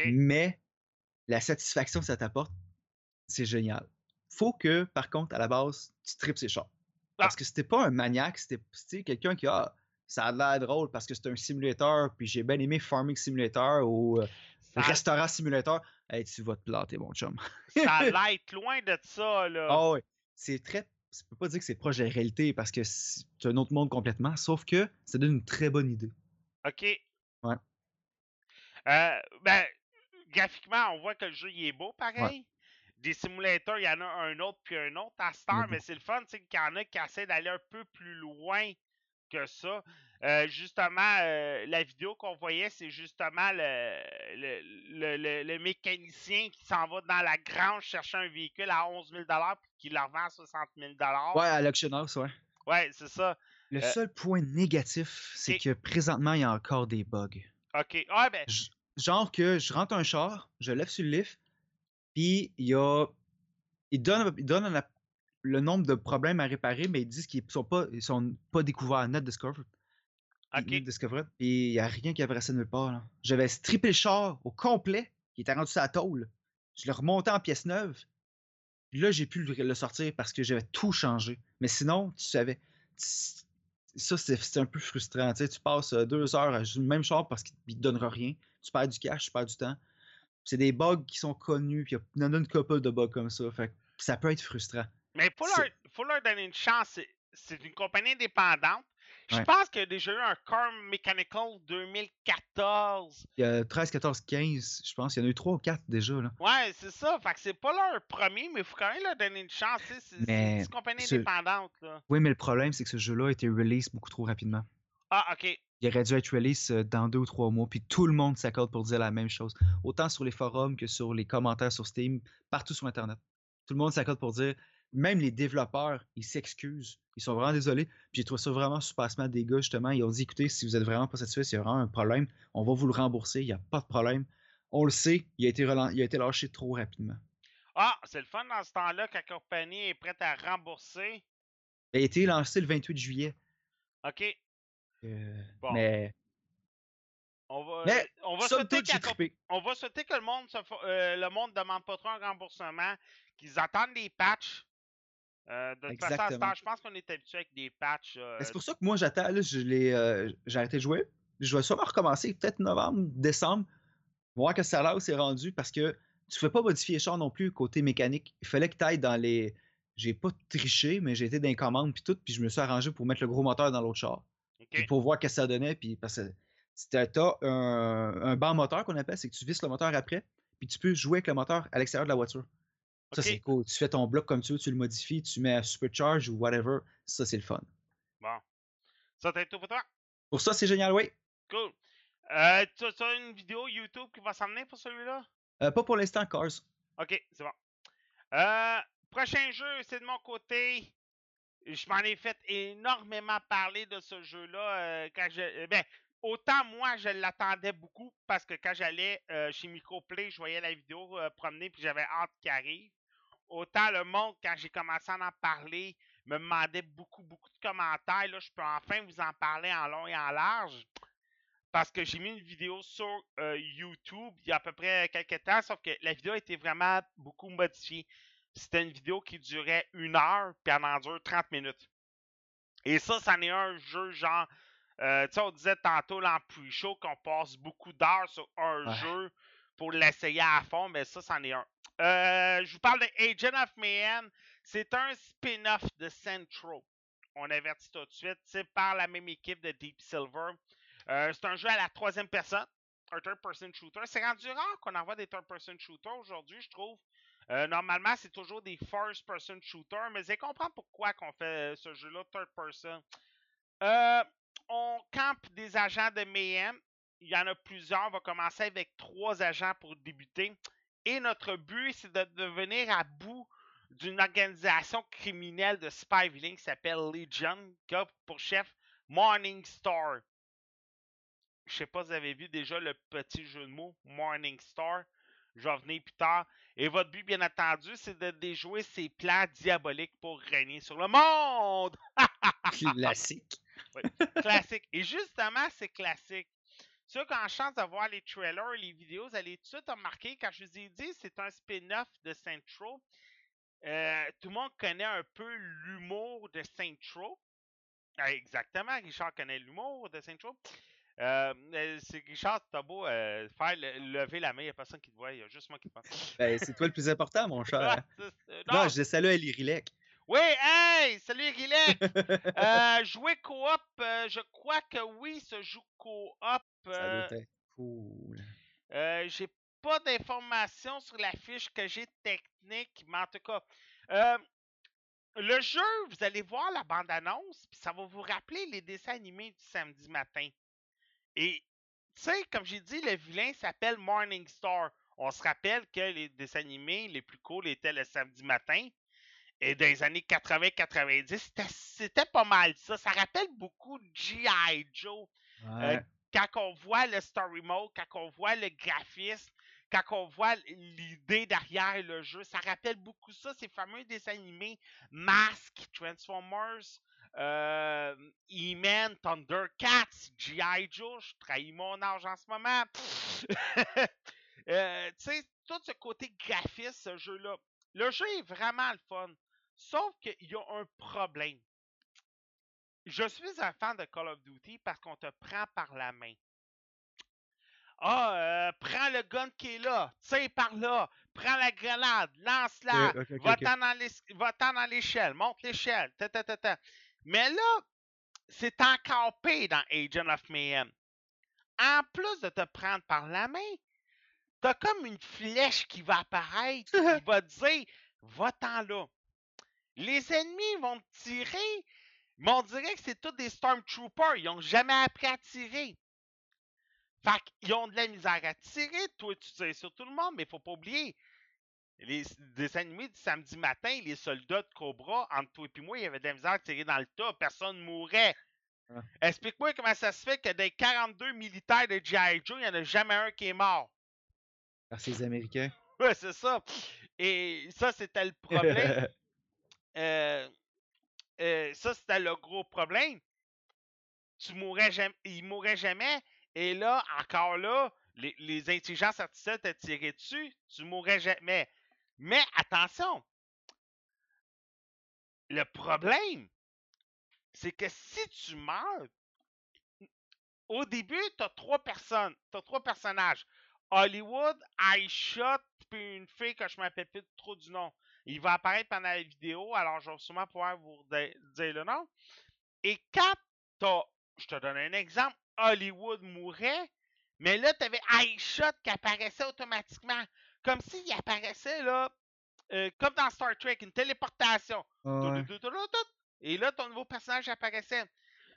Mais la satisfaction que ça t'apporte, c'est génial. Faut que, par contre, à la base, tu tripes ces chars. Parce Ah. que c'était pas un maniaque, c'était quelqu'un qui a. ça a l'air drôle parce que c'est un simulateur, puis j'ai bien aimé Farming Simulator ou euh, Ça, Restaurant Simulator. Hey, tu vas te planter, mon chum. ça a l'air loin de ça, là. Ah ouais. C'est très. Je peux pas dire que c'est proche de la réalité parce que c'est un autre monde complètement, sauf que ça donne une très bonne idée. OK. Ouais. Euh, ben, graphiquement, on voit que le jeu il est beau, pareil. Des simulateurs, il y en a un autre puis un autre à Star, a mais c'est le fun, tu sais, qu'il y en a qui essaient d'aller un peu plus loin que ça. Euh, justement, euh, la vidéo qu'on voyait, c'est justement le, le, le, le- mécanicien qui s'en va dans la grange chercher un véhicule à 11 000 puis qui le revend à 60 000 Ouais, à l'Auction House, ouais. Ouais, c'est ça. Le Euh, seul point négatif, c'est et- que présentement, il y a encore des bugs. OK. Ouais, ben, J- Genre que je rentre un char, je lève sur le lift, puis il y a. Il donne, il donne la- le nombre de problèmes à réparer, mais ils disent qu'ils sont pas, ils sont pas découverts, net discovered. OK. Net discovered, puis il n'y a rien qui avait resté nulle part. là. J'avais strippé le char au complet, qui était rendu sur la tôle. Je l'ai remonté en pièces neuves. Puis là, j'ai pu le, le sortir parce que j'avais tout changé. Mais sinon, tu savais. Ça, c'est c'est un peu frustrant. Tu, sais, tu passes euh, deux heures à jouer le même char parce qu'il ne te donnera rien. Tu perds du cash, tu perds du temps. C'est des bugs qui sont connus, puis il y en a une couple de bugs comme ça. Fait que ça peut être frustrant. Mais faut leur, faut leur donner une chance. C'est- C'est une compagnie indépendante. Je Ouais. pense qu'il y a déjà eu un Car Mechanical 2014. Il y a 13, 14, 15, je pense. Il y en a eu 3 ou 4 déjà. Là. Ouais, c'est ça. Fait que c'est pas leur premier, mais il faut quand même leur donner une chance. C'est une compagnie ce- indépendante. Là. Oui, mais le problème, c'est que ce jeu-là a été release beaucoup trop rapidement. Ah, ok. Il aurait dû être release euh, dans deux ou trois mois, puis tout le monde s'accorde pour dire la même chose. Autant sur les forums que sur les commentaires sur Steam, partout sur Internet. Tout le monde s'accorde pour dire, même les développeurs, ils s'excusent. Ils sont vraiment désolés. Puis j'ai trouvé ça vraiment super des gars, justement. Ils ont dit, écoutez, si vous êtes vraiment pas satisfait, s'il y a vraiment un problème, on va vous le rembourser. Il n'y a pas de problème. On le sait, il a été, relan- il a été lâché trop rapidement. Ah, c'est le fun dans ce temps-là que la compagnie est prête à rembourser. Il a été lancé le 28 juillet. Ok. Euh, Bon. Mais, On va, mais on va souhaiter que on va souhaiter que le monde fa- euh, demande pas trop un remboursement, qu'ils attendent des patchs. Euh, de toute façon, ce Exactement. temps, je pense qu'on est habitué avec des patchs. euh, c'est pour ça que moi, j'attends. là, je l'ai, euh, J'ai arrêté de jouer. Je vais sûrement recommencer, peut-être novembre, décembre. Voir que ça là où c'est rendu parce que tu ne fais pas modifier les chars non plus côté mécanique. Il fallait que tu ailles dans les. J'ai pas triché, mais j'ai été dans les commandes puis tout, puis je me suis arrangé pour mettre le gros moteur dans l'autre char. ok. Puis pour voir qu'est-ce que ça donnait. Puis parce que c'était un, un banc moteur qu'on appelle, c'est que tu visses le moteur après, puis tu peux jouer avec le moteur à l'extérieur de la voiture. Ça, c'est cool. Tu fais ton bloc comme tu veux, tu le modifies, tu mets à supercharge ou whatever. Ça, c'est le fun. Bon. Ça, t'as tout pour toi? Pour ça, c'est génial, oui. Cool. Euh, tu as une vidéo YouTube qui va s'emmener pour celui-là? Euh, pas pour l'instant, Cars. Ok, c'est bon. Euh, prochain jeu, c'est de mon côté. Je m'en ai fait énormément parler de ce jeu-là. euh, quand je, ben, autant moi, je l'attendais beaucoup parce que quand j'allais chez Microplay, je voyais la vidéo promener puis j'avais hâte qu'il arrive. Autant le monde, quand j'ai commencé à en parler, me demandait beaucoup, beaucoup de commentaires. Là, je peux enfin vous en parler en long et en large. Parce que j'ai mis une vidéo sur euh, YouTube il y a à peu près quelques temps, sauf que la vidéo a été vraiment beaucoup modifiée. C'était une vidéo qui durait une heure, puis elle en dure 30 minutes. Et ça, c'en est un jeu genre. euh, tu sais, on disait tantôt dans le pre-show qu'on passe beaucoup d'heures sur un Ouais. jeu pour l'essayer à fond, mais ça, c'en est un. Euh, je vous parle de Agent of Mayhem. C'est un spin-off de Central. On avertit tout de suite. C'est par la même équipe de Deep Silver. Euh, c'est un jeu à la troisième personne. Un third-person shooter. C'est rendu rare qu'on envoie des third-person shooters aujourd'hui, je trouve. Euh, normalement, c'est toujours des first-person shooters, mais vous comprendre pourquoi qu'on fait ce jeu-là third-person. Euh, on campe des agents de Mayhem. Il y en a plusieurs. On va commencer avec trois agents pour débuter. Et notre but, c'est de devenir à bout d'une organisation criminelle de spy villain qui s'appelle Legion, qui a pour chef Morning Star. Je sais pas si vous avez vu déjà le petit jeu de mots Morning Star. Je vais revenir plus tard. Et votre but, bien entendu, c'est de déjouer ces plans diaboliques pour régner sur le monde. Classique. classique. Et justement, c'est classique. Ceux qui ont la chance de voir les trailers, les vidéos, vous allez tout de suite remarquer, quand je vous ai dit, c'est un spin-off de Central. Euh, tout le monde connaît un peu l'humour de Central. Ah, exactement, Richard connaît l'humour de Central. Euh, euh, c'est Richard, t'as beau euh, faire le- lever la main, il n'y a personne qui te voit, il y a juste moi qui te vois. Ben, c'est toi le plus important, mon cher. C'est- Non, non. je dis salut à Lirilec. Oui, hey, salut Rilek! Euh, jouer coop, euh, je crois que oui, se joue coop. Ça euh, doit être cool. Euh, j'ai pas d'informations sur la fiche que j'ai technique, mais en tout cas, euh, le jeu, vous allez voir la bande-annonce, puis ça va vous rappeler les dessins animés du samedi matin. Et, tu sais, comme j'ai dit, le vilain s'appelle Morning Star. On se rappelle que les dessins animés les plus cool étaient le samedi matin. Et dans les années 80-90, c'était- c'était pas mal ça. Ça rappelle beaucoup G.I. Joe Ouais. quand on voit le story mode, quand on voit le graphisme, quand on voit l'idée derrière le jeu, ça rappelle beaucoup ça, ces fameux dessins animés Mask, Transformers, euh, E-Man, Thundercats, G.I. Joe, je trahis mon âge en ce moment. Euh, tu sais, tout ce côté graphiste, ce jeu-là. Le jeu est vraiment le fun. Sauf qu'il y a un problème. Je suis un fan de Call of Duty parce qu'on te prend par la main. Ah, euh, prends le gun qui est là, tire par là, prends la grenade, lance-la, va-t'en va-t'en dans l'échelle, monte l'échelle, ta, ta, ta, ta. Mais là, c'est encore pire dans Agent of Mayhem. En plus de te prendre par la main, t'as comme une flèche qui va apparaître, qui va te dire, va-t'en là. Les ennemis vont te tirer, mais on dirait que c'est tous des Stormtroopers. Ils ont jamais appris à tirer. Fait qu'ils ont de la misère à tirer. Toi, tu tires sur tout le monde, mais faut pas oublier. Les dessins animés du samedi matin, les soldats de Cobra, entre toi et moi, il y avait de la misère à tirer dans le tas. Personne ne mourait. Ah. Explique-moi comment ça se fait que des 42 militaires de G.I. Joe, il n'y en a jamais un qui est mort. Par ces Américains. Ouais, c'est ça. Et ça, c'était le problème. Euh, euh, ça, c'était le gros problème. Tu mourrais jamais, il mourrait jamais. Et là, encore là, les, intelligences artificielles te tiraient dessus, tu mourrais jamais. Mais attention, le problème, c'est que si tu meurs, au début, tu as trois personnes, tu trois personnages. Hollywood, iShot, puis une fille que je m'appelle plus trop du nom. Il va apparaître pendant la vidéo, alors je vais sûrement pouvoir vous dire le nom. Et quand t'as, je te donne un exemple, Hollywood mourait, mais là, tu avais iShot qui apparaissait automatiquement. Comme s'il apparaissait là, euh, comme dans Star Trek, une téléportation. Ouais. Et là, ton nouveau personnage apparaissait.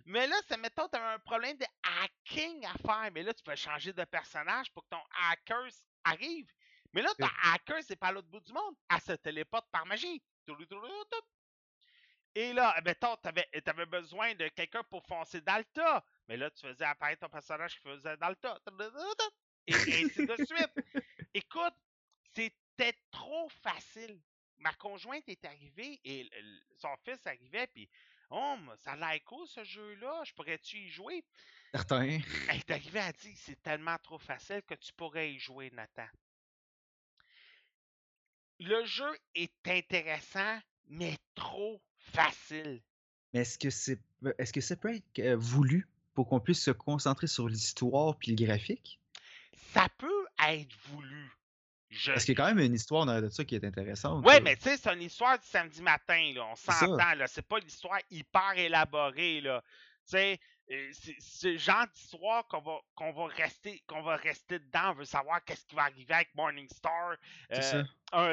Mais là, c'est mettons, tu as un problème de hacking à faire. Mais là, tu peux changer de personnage pour que ton hacker arrive. Mais là, ton hacker, c'est pas à l'autre bout du monde. Elle se téléporte par magie. Et là, mettons, tu avais, besoin de quelqu'un pour foncer tas. Mais là, tu faisais apparaître ton personnage qui faisait tas. Et, et ainsi de suite. Écoute, c'était trop facile. Ma conjointe est arrivée et son fils arrivait, puis Oh, ça a l'air cool ce jeu-là, je pourrais-tu y jouer? Certain. Elle est arrivée, a dit c'est tellement trop facile que tu pourrais y jouer, Nathan. Le jeu est intéressant, mais trop facile. Mais est-ce que c'est est-ce que ça peut être euh, voulu pour qu'on puisse se concentrer sur l'histoire puis le graphique? Ça peut être voulu. Je Parce qu'il y a quand même une histoire dans de ça qui est intéressante. Là. mais tu sais, c'est une histoire du samedi matin, là. On s'entend, là. C'est pas l'histoire hyper élaborée, là. Tu sais, c'est le genre d'histoire qu'on va, qu'on va rester qu'on va rester dedans. On veut savoir qu'est-ce qui va arriver avec Morningstar. Euh,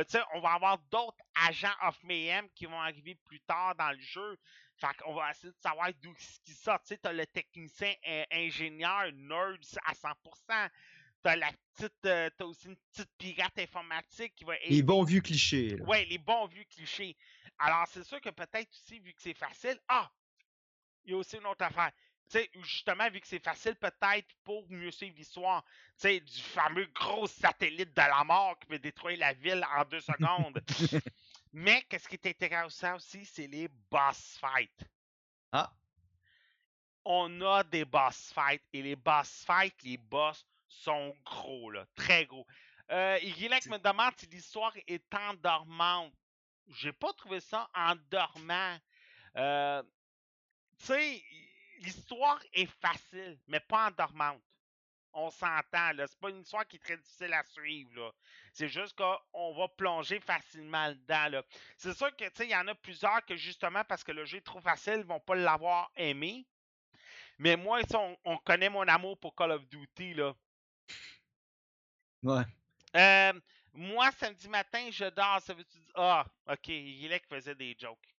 ça. on va avoir d'autres agents of Mayhem qui vont arriver plus tard dans le jeu. Fait qu'on va essayer de savoir d'où ce qui sort. Tu sais, t'as le technicien euh, ingénieur nerd à 100%. T'as la petite, euh, t'as aussi une petite pirate informatique qui va Les bons vieux clichés. là. Ouais, les bons vieux clichés. Alors, c'est sûr que peut-être aussi, vu que c'est facile, ah, il y a aussi une autre affaire. Tu sais, justement, vu que c'est facile, peut-être pour mieux suivre l'histoire, tu du fameux gros satellite de la mort qui peut détruire la ville en deux secondes. Mais, qu'est-ce qui est intéressant aussi, c'est les boss fights. Ah, On a des boss fights, et les boss fights, les boss sont gros, là, très gros. Euh, Igilek me demande si l'histoire est endormante. J'ai pas trouvé ça endormant. Euh, tu sais, l'histoire est facile, mais pas endormante. On s'entend, là. C'est pas une histoire qui est très difficile à suivre, là. C'est juste qu'on va plonger facilement dedans, là. C'est sûr que, tu sais, il y en a plusieurs que, justement, parce que le jeu est trop facile, ils vont pas l'avoir aimé. Mais moi, on, on connaît mon amour pour Call of Duty, là. ouais. Euh, moi, samedi matin, je dors. Ça veut-tu dire. Ah, ok, Igilek faisait des jokes.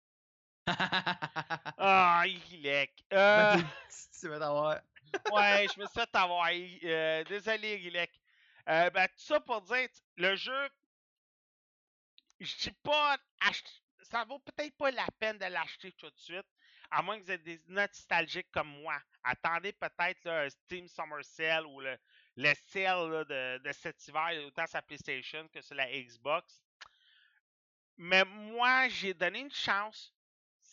Ah, Igilek. Euh, Ben, tu- tu vas t'avoir. ouais, je me suis fait avoir. Euh, désolé, Igilek. Euh, ben, tout ça pour dire, le jeu, je dis pas. ach- Ça vaut peut-être pas la peine de l'acheter tout de suite, à moins que vous êtes des nostalgiques comme moi. Attendez peut-être un Steam Summer Sale ou le, le sale là, de, de cet hiver, autant sur la PlayStation que sur la Xbox. Mais moi, j'ai donné une chance.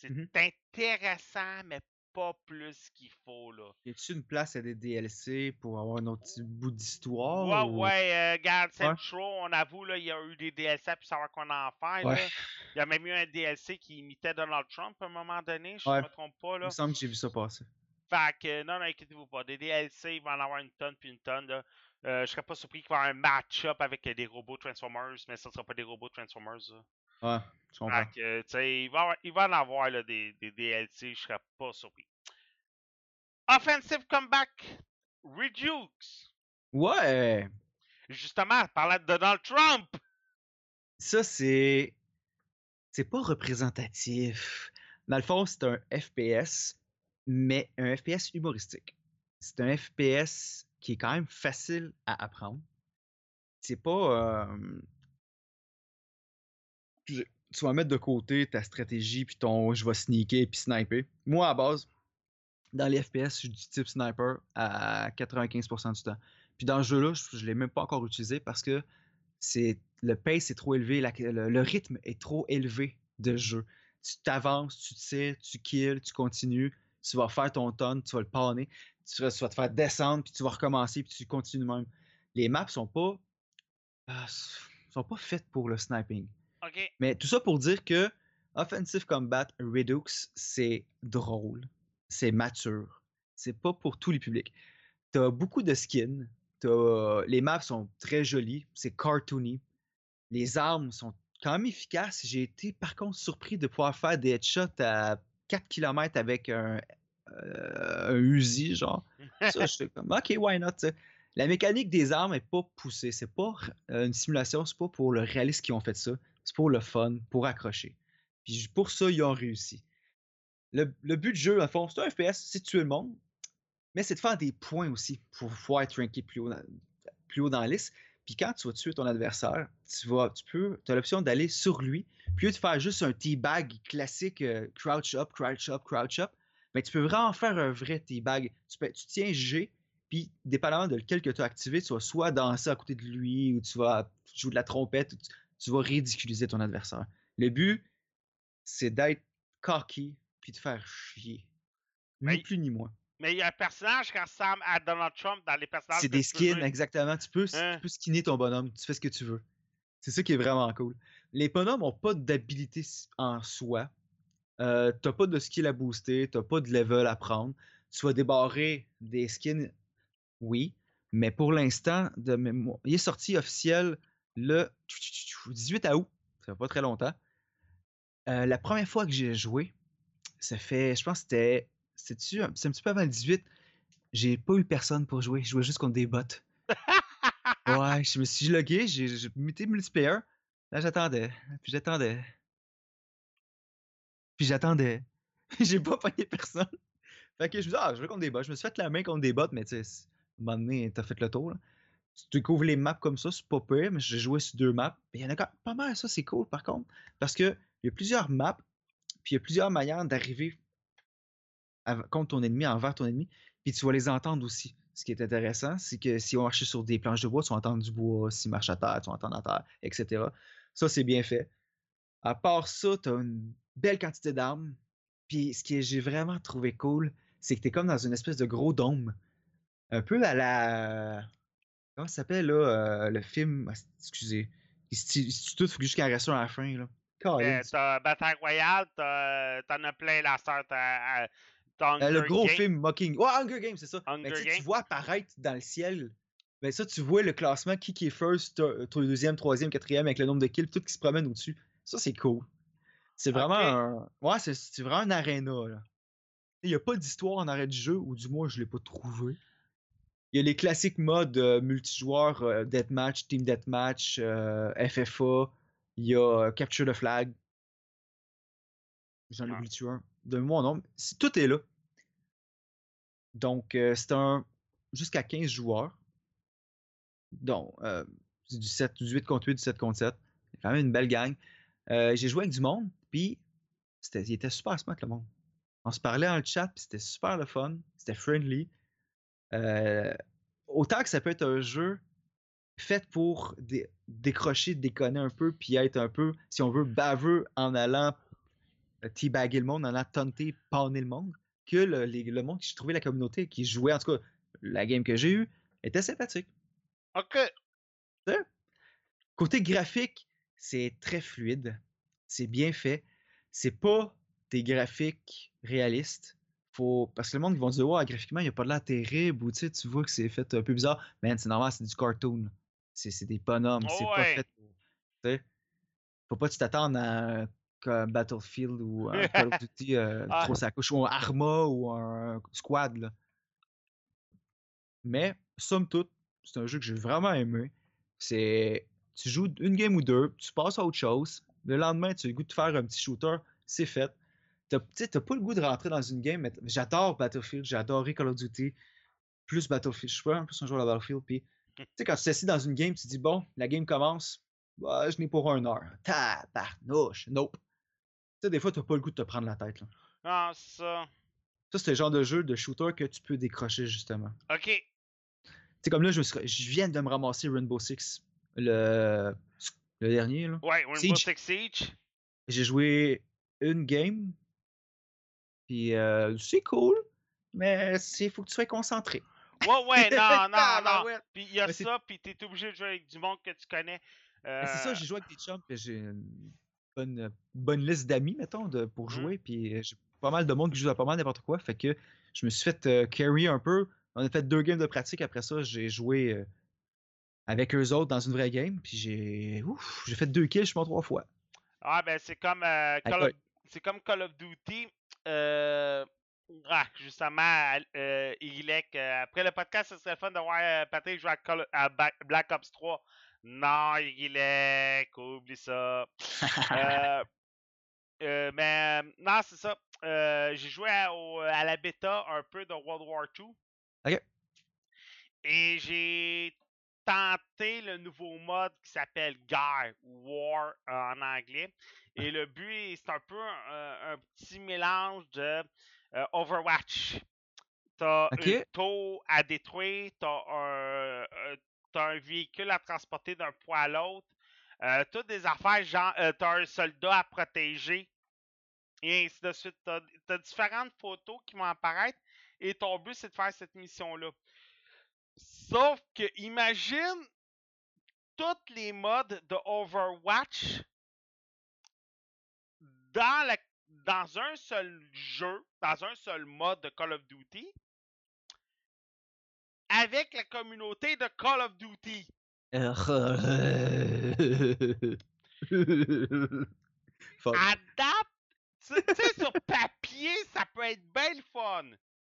C'est Mhm. intéressant, mais pas plus qu'il faut, là. Y a-tu une place à des DLC pour avoir un autre petit bout d'histoire? Ouais, ou- ouais, euh, regarde, Ouais. Central, on avoue, là, il y a eu des DLC pour savoir qu'on en fait. Ouais. Là. Il y a même eu un DLC qui imitait Donald Trump à un moment donné, je Ouais. me trompe pas. Il Là. me semble que j'ai vu ça passer. Fait que, non, non, inquiétez-vous pas. Des DLC, il va en avoir une tonne puis une tonne. Là. Euh, je serais pas surpris qu'il va y avoir un match-up avec euh, des robots Transformers, mais ça sera pas des robots Transformers. là. Ouais, je comprends. Euh, il va, avoir- il va en avoir là, des, des DLC, je serais pas surpris. Offensive Comeback Redux. Ouais! Justement, parlant de Donald Trump. Ça, c'est. C'est pas représentatif. Dans le fond, c'est un FPS, mais un FPS humoristique. C'est un FPS qui est quand même facile à apprendre. C'est pas. euh, tu vas mettre de côté ta stratégie puis ton je vais sneaker puis sniper. Moi, à base, dans les FPS, je suis du type sniper à 95% du temps. Puis dans ce jeu-là, je, je l'ai même pas encore utilisé parce que c'est le pace est trop élevé, le, rythme est trop élevé de jeu. Tu t'avances, tu tires, tu kills, tu continues, tu vas faire ton ton, tu vas le panner, tu vas, te faire descendre, puis tu vas recommencer, puis tu continues même. Les maps sont pas s- sont pas faites pour le sniping. Mais tout ça pour dire que Offensive Combat Redux, c'est drôle, c'est mature, c'est pas pour tous les publics. T'as beaucoup de skins, les maps sont très jolies, c'est cartoony, les armes sont quand même efficaces. J'ai été par contre surpris de pouvoir faire des headshots à 4 km avec un, euh, un Uzi, genre. Ça, je fais comme, ok, why not? La mécanique des armes est pas poussée. C'est pas une simulation, c'est pas pour le réalisme qu'ils ont fait ça. C'est pour le fun, pour accrocher. Puis pour ça, ils ont réussi. Le, le but du jeu, à fond, c'est un FPS, c'est de tuer le monde, mais c'est de faire des points aussi pour pouvoir être ranké plus haut dans, plus haut dans la liste. Puis quand tu vas tuer ton adversaire, tu vas, tu peux, as l'option d'aller sur lui. Puis de faire juste un teabag classique, euh, crouch up, crouch up, crouch up, mais tu peux vraiment faire un vrai teabag. Tu, peux, tu tiens G, puis dépendamment de lequel que tu as activé, tu vas soit danser à côté de lui, ou tu vas jouer de la trompette, tu vas ridiculiser ton adversaire. Le but, c'est d'être cocky, puis de faire chier. Ni Mais- plus ni moins. Mais il y a un personnage qui ressemble à Donald Trump dans les personnages. C'est des skins, exactement. Tu peux, Hein? tu peux skinner ton bonhomme, tu fais ce que tu veux. C'est ça qui est vraiment cool. Les bonhommes n'ont pas d'habilité en soi. Euh, t'as pas de skill à booster, t'as pas de level à prendre. Tu vas débarrer des skins, oui, mais pour l'instant, de mémoire, il est sorti officiel le 18 août. Ça fait pas très longtemps. Euh, la première fois que j'ai joué, ça fait, je pense que c'était, c'était-tu un- c'est un petit peu avant le 18. J'ai pas eu personne pour jouer. Je jouais juste contre des bots. Ouais, je me suis logué, j'ai j'ai mis multiplayer. Là, j'attendais. Puis j'attendais. Puis j'attendais. j'ai pas pogné personne. Fait que je me dis, ah, je vais contre des bots. Je me suis fait la main contre des bots, mais tu sais, c'est- à un moment donné, t'as fait le tour. Là. Tu découvres les maps comme ça, c'est pas pire, mais j'ai joué sur deux maps. Il y en a quand même pas mal, ça, c'est cool par contre. Parce que il y a plusieurs maps, puis il y a plusieurs manières d'arriver contre ton ennemi, envers ton ennemi, puis tu vas les entendre aussi. Ce qui est intéressant, c'est que si on marche sur des planches de bois, tu vas entendre du bois, s'ils marchent à terre, tu vas entendre à terre, etc. Ça, c'est bien fait. À part ça, tu as une belle quantité d'armes. Puis ce que j'ai vraiment trouvé cool, c'est que tu es comme dans une espèce de gros dôme. Un peu à la. Comment ça s'appelle, là, euh, le film. ah, Excusez. Il se tout, faut que jusqu'à rester à la fin, là. Euh, Caliste. T'as Bataille Royale, t'as- t'en as plein la sœur, t'as euh, Euh, le gros film Mocking. Ouais, Hunger Games, c'est ça. Mais Hunger Games. tu vois apparaître dans le ciel. Ben ça, tu vois le classement, qui, qui est first, deuxième, troisième, quatrième, avec le nombre de kills, tout qui se promène au-dessus. Ça, c'est cool. C'est vraiment un. Ouais, c'est vraiment un arena, là. Il n'y a pas d'histoire en arrêt du jeu, ou du moins, je l'ai pas trouvé. Il y a les classiques modes euh, multijoueurs, euh, Deathmatch, Team Deathmatch, euh, FFA. Il y a Capture the Flag. J'en ai Ouais. oublié un? De mon nom. Tout est là. Donc, c'est un jusqu'à 15 joueurs. Donc, c'est du 7, du 8 contre 8, du 7 contre 7. C'est quand même une belle gang. J'ai joué avec du monde, puis il était super smart le monde. On se parlait dans le chat, puis c'était super le fun. C'était friendly. Euh, autant que ça peut être un jeu fait pour dé- décrocher, déconner un peu, puis être un peu, si on veut, baveux en allant euh, teabagger le monde, en allant taunter, panner le monde, que le, les- le monde qui j'ai trouvé la communauté qui jouait, en tout cas, la game que j'ai eue, était sympathique. Ok. Côté graphique, c'est très fluide. C'est bien fait. C'est pas des graphiques réalistes. Faut... Parce que le monde, ils vont dire, ouais, graphiquement, il n'y a pas de l'air terrible, ou tu sais, tu vois que c'est fait un peu bizarre. Man, c'est normal, c'est du cartoon. C'est c'est des bonhommes. C'est pas fait. pour- Tu sais, faut pas que tu t'attendes à un Battlefield ou un Call of Duty euh, Ah. trop couche, ou un Arma ou un Squad. Là. Mais, somme toute, c'est un jeu que j'ai vraiment aimé. C'est. Tu joues une game ou deux, tu passes à autre chose. Le lendemain, tu as le goût de faire un petit shooter, c'est fait. T'as pas le goût de rentrer dans une game. J'adore Battlefield, j'ai adoré Call of Duty, plus Battlefield. Je suis pas un peu un joueur de Battlefield. Puis, tu sais, quand tu t'assis dans une game, tu te dis, bon, la game commence, bah, je n'ai pour une heure. Tabarnouche, nope. Tu sais, des fois, t'as pas le goût de te prendre la tête. Là. C'est ça. Ça, c'est le genre de jeu de shooter que tu peux décrocher, justement. Ok. C'est comme là, je, viens de me ramasser Rainbow Six, le, le dernier. Là. Ouais, Rainbow. Six Siege. J'ai joué une game, puis euh, c'est cool, mais il faut que tu sois concentré. Ouais, ouais, non, non, non. Tabarouette. Puis il y a Mais ça, puis t'es obligé de jouer avec du monde que tu connais. C'est ça, Euh, j'ai joué avec des chums, puis j'ai une bonne, bonne liste d'amis, mettons, de, pour Mhm. jouer, puis j'ai pas mal de monde qui joue à pas mal n'importe quoi, fait que je me suis fait euh, carry un peu. On a fait deux games de pratique, après ça, j'ai joué euh, avec eux autres dans une vraie game, puis j'ai j'ai fait deux kills, je mort trois fois. Ah, ben c'est comme, euh, Call of... c'est comme Call of Duty. Euh... Ah, justement, euh, Ilek, euh, après le podcast, ce serait le fun de voir euh, Patrick jouer à, Black Ops 3. Non, Ilek, oublie ça. Euh, mais non, c'est ça. J'ai joué à, au- à la bêta un peu de World War II. Ok. Et j'ai tenté le nouveau mode qui s'appelle Guerre War en anglais. Et le but, c'est un peu un, un petit mélange de euh, Overwatch. T'as Ok. une tour à détruire, t'as un, euh, t'as un véhicule à transporter d'un point à l'autre, euh, toutes des affaires genre, euh, t'as un soldat à protéger, et ainsi de suite. T'as as différentes photos qui vont apparaître, et ton but c'est de faire cette mission-là. Sauf que, imagine toutes les modes de Overwatch dans, la, dans un seul jeu, dans un seul mode de Call of Duty, avec la communauté de Call of Duty. Tu tu sais, sur papier, ça peut être bien le fun.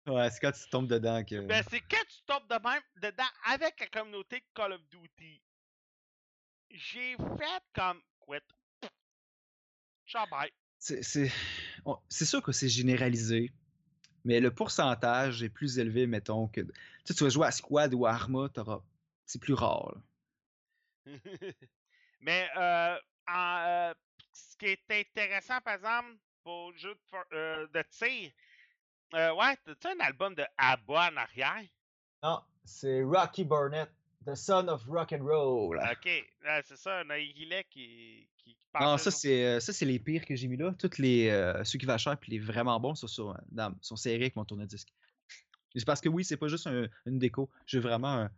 Ouais, c'est quand tu tombes dedans que. Ben, c'est quand tu tombes de même dedans avec la communauté de Call of Duty. J'ai fait comme quit. Ciao, bye. C'est c'est- on- c'est sûr que c'est généralisé, mais le pourcentage est plus élevé, mettons, que. Tu sais, tu vas jouer à Squad ou à Arma, t'auras- c'est plus rare. Mais euh, en, euh, ce qui est intéressant, par exemple, pour le jeu de, for- euh, de tir, euh, ouais, t'as-tu un album de ABBA en arrière? Non, c'est Rocky Burnett, The Son of Rock and Roll. Ok, c'est ça, Naïgilet qui, qui, qui parle Non, ça, c'est euh, ça, c'est les pires que j'ai mis là. Tous les, euh, ceux qui valent cher puis les vraiment bons sont, sur, dans- sont serrés avec mon tourne-disque. C'est parce que oui, c'est pas juste un- une déco. J'ai vraiment un.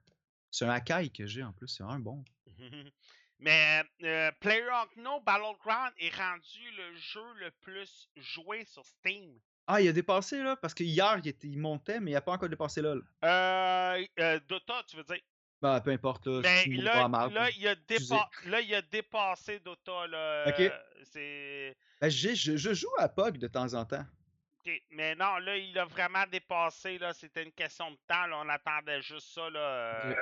C'est un Akai que j'ai en plus, c'est un bon. Mais euh, PlayerUnknown Battleground est rendu le jeu le plus joué sur Steam. Ah, il a dépassé là, parce que hier il, était, il montait, mais il a pas encore dépassé là. là. Euh, euh, Dota, tu veux dire? Peu importe, là. Une là, il a Excusez. dépa- là, il a dépassé Dota. Là. Ben, je, je joue à POG de temps en temps. Mais non, là, il l'a vraiment dépassé. Là, c'était une question de temps. Là, on attendait juste ça là, euh,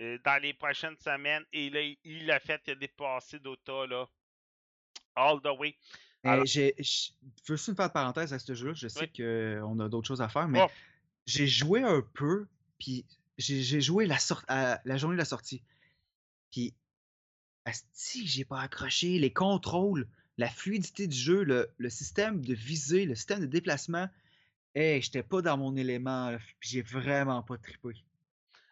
euh, dans les prochaines semaines. Et là, il- l'a fait, il a dépassé Dota. Là. All the way. Mais Alors- j'ai. Je veux juste une faire de parenthèse à ce jeu-là? Je sais Oui. qu'on a d'autres choses à faire, mais Oh. j'ai joué un peu, puis j'ai joué la, à la journée de la sortie. Puis, asti, j'ai pas accroché. Les contrôles, la fluidité du jeu, le, le système de visée, le système de déplacement. Hey, j'étais pas dans mon élément, j'ai vraiment pas trippé.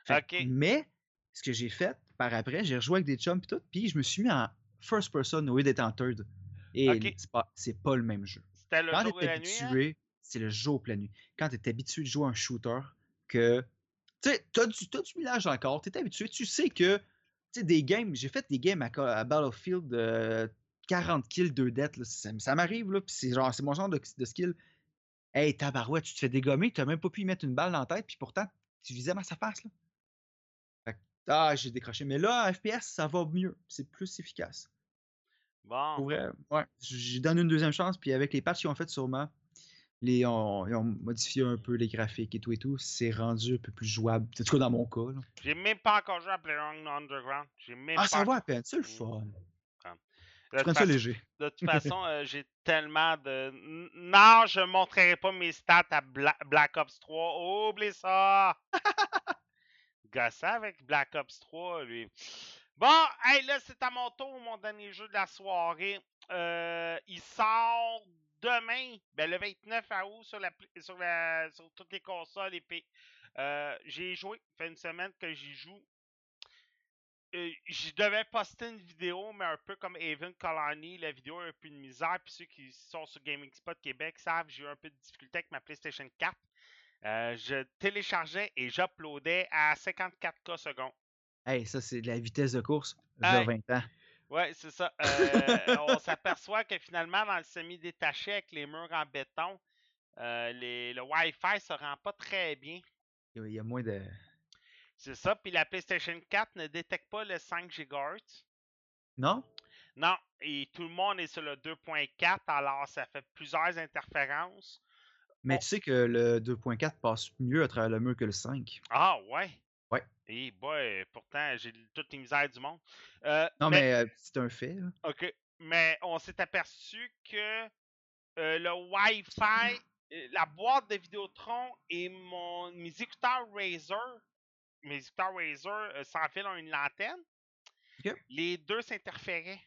Fait. Mais, ce que j'ai fait par après, j'ai rejoué avec des chums pis tout, puis je me suis mis en first person au lieu d'être en third. Et c'est pas, pas le même jeu. C'était le Quand jour et la nuit. hein? habitué, c'est le jour et la nuit. Quand t'es habitué de jouer à un shooter, que. Tu sais, t'as du, t'as du millage encore, t'es habitué, tu sais que. Tu sais, des games, j'ai fait des games à, Battlefield de 40 kills, 2 deaths, là, ça, ça m'arrive, là, pis c'est genre, c'est mon genre de, de skill. Hey, tabarouette, tu te fais dégommer, t'as même pas pu y mettre une balle dans la tête, puis pourtant, tu visais à sa face, là. Fait que, ah, j'ai décroché. Mais là, en FPS, ça va mieux, c'est plus efficace. Bon. Pour vrai, ouais. J'ai donné une deuxième chance, puis avec les patchs qu'ils ont fait sûrement, les, on- ils ont modifié un peu les graphiques et tout et tout, c'est rendu un peu plus jouable. En tout cas, dans mon cas. là. J'ai même pas encore joué à PlayerUnknown Underground. J'ai même Ah, pas ça va à peine, c'est le fun. De Tu toute façon- léger. De toute façon, euh, j'ai tellement de. Non, je montrerai pas mes stats à Bla- Black Ops 3. Oublie ça! Gossant avec Black Ops 3, lui. Bon, hey, là, c'est à mon tour, mon dernier jeu de la soirée. Euh, il sort demain, ben, le 29 août, sur, la, sur, la, sur toutes les consoles et puis, euh, j'ai joué, ça fait une semaine que j'y joue. Euh, je devais poster une vidéo, mais un peu comme Haven Colony, la vidéo a un peu de misère. Puis ceux qui sont sur Gaming Spot Québec savent, j'ai eu un peu de difficulté avec ma PlayStation 4. Euh, je téléchargeais et j'uploadais à 54K secondes. Hey, ça, c'est de la vitesse de course. J'ai Hey. 20 ans. Ouais, c'est ça. Euh, on s'aperçoit que finalement, dans le semi-détaché avec les murs en béton, euh, les- le Wi-Fi se rend pas très bien. Il y a- moins de. C'est ça. Puis la PlayStation 4 ne détecte pas le 5 GHz. Non? Non, et tout le monde est sur le 2.4, alors ça fait plusieurs interférences. Mais On- tu sais que le 2.4 passe mieux à travers le mur que le 5. Ah ouais? Ouais. Et boy, pourtant, j'ai toutes les misères du monde. Euh, Non, mais, euh, c'est un fait. là. OK. Mais on s'est aperçu que euh, le Wi-Fi, euh, la boîte de Vidéotron et mon, mes écouteurs Razer, mes écouteurs Razer euh, sans fil ont une lanterne. Les deux s'interféraient.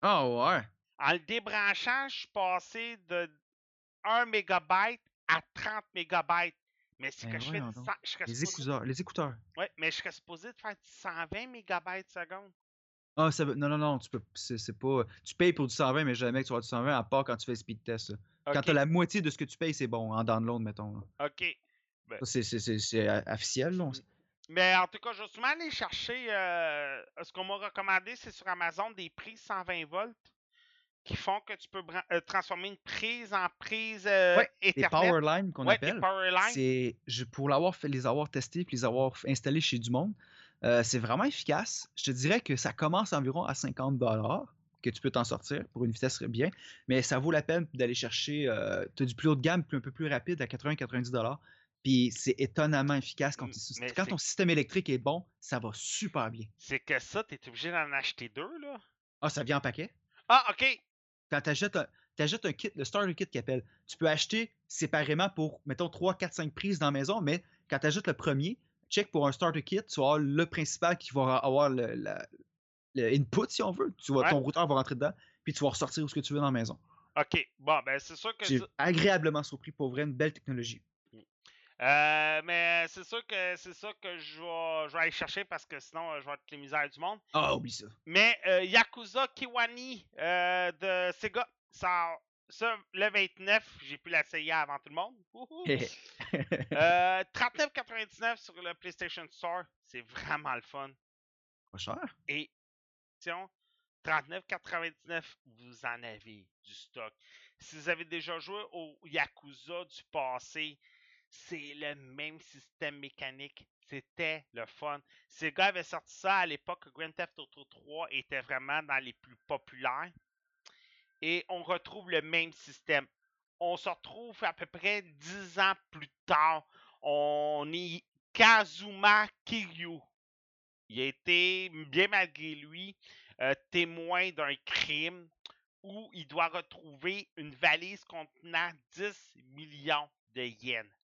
Ah ouais. En le débranchant, je suis passé de 1 mégabyte à 30 mégabytes. Mais c'est Ben que je fais voyons du donc. 100 je Les supposé- écouteurs. Les écouteurs. Ouais, mais je serais supposé de faire du 120 mégabytes seconde. Ah, ça veut- Non, non, non, tu peux. C'est c'est pas. Tu payes pour du 120, mais jamais que tu vas du 120, à part quand tu fais le speed test. Quand Ok, t'as la moitié de ce que tu payes, c'est bon, en download, mettons. là. ok. Ça, c'est- c'est- c'est c'est, officiel, là. on- Mais en tout cas, je vais souvent aller chercher. euh, ce qu'on m'a recommandé, c'est sur Amazon des prises 120 volts qui font que tu peux euh, transformer une prise en prise euh, Ouais, Les Ethernet. Powerline qu'on ouais, appelle. C'est je- pour l'avoir fait, les avoir testés puis les avoir installés chez du monde. euh, c'est vraiment efficace. Je te dirais que ça commence environ à 50 que tu peux t'en sortir pour une vitesse bien, mais ça vaut la peine d'aller chercher. tu as du plus haut de gamme, puis un peu plus rapide à 80-90 Puis c'est étonnamment efficace quand, tu- quand ton système électrique est bon, ça va super bien. C'est que ça, t'es obligé d'en acheter deux, là. Ah, ça vient en paquet. Ah, ok. Quand tu achètes un, kit, le starter kit qui appelle, tu peux acheter séparément pour, mettons, 3, 4, 5 prises dans la maison, mais quand tu achètes le premier, check pour un starter kit, tu vas avoir le principal qui va avoir le, la- le input, si on veut. Tu vas, Ouais. Ton routeur va rentrer dedans, puis tu vas ressortir où ce que tu veux dans la maison. Ok. Bon, ben, c'est sûr que J'ai agréablement surpris pour vrai, une belle technologie. Euh, mais c'est sûr que c'est ça que je vais, je vais aller chercher parce que sinon euh, je vais être les misères du monde. Ah, oublie ça. Mais euh, Yakuza Kiwani de Sega, ça, ça, le 29, j'ai pu l'essayer avant tout le monde. Wouhou! euh, 39,99 sur le PlayStation Store, c'est vraiment le fun. Pas cher. Et, attention, 39,99, vous en avez du stock. Si vous avez déjà joué au Yakuza du passé, c'est le même système mécanique. C'était le fun. Ces gars avaient sorti ça à l'époque que Grand Theft Auto 3 était vraiment dans les plus populaires. Et on retrouve le même système. On se retrouve à peu près 10 ans plus tard. On est Kazuma Kiryu. Il a été, bien malgré lui, euh, témoin d'un crime où il doit retrouver une valise contenant 10 millions de yens.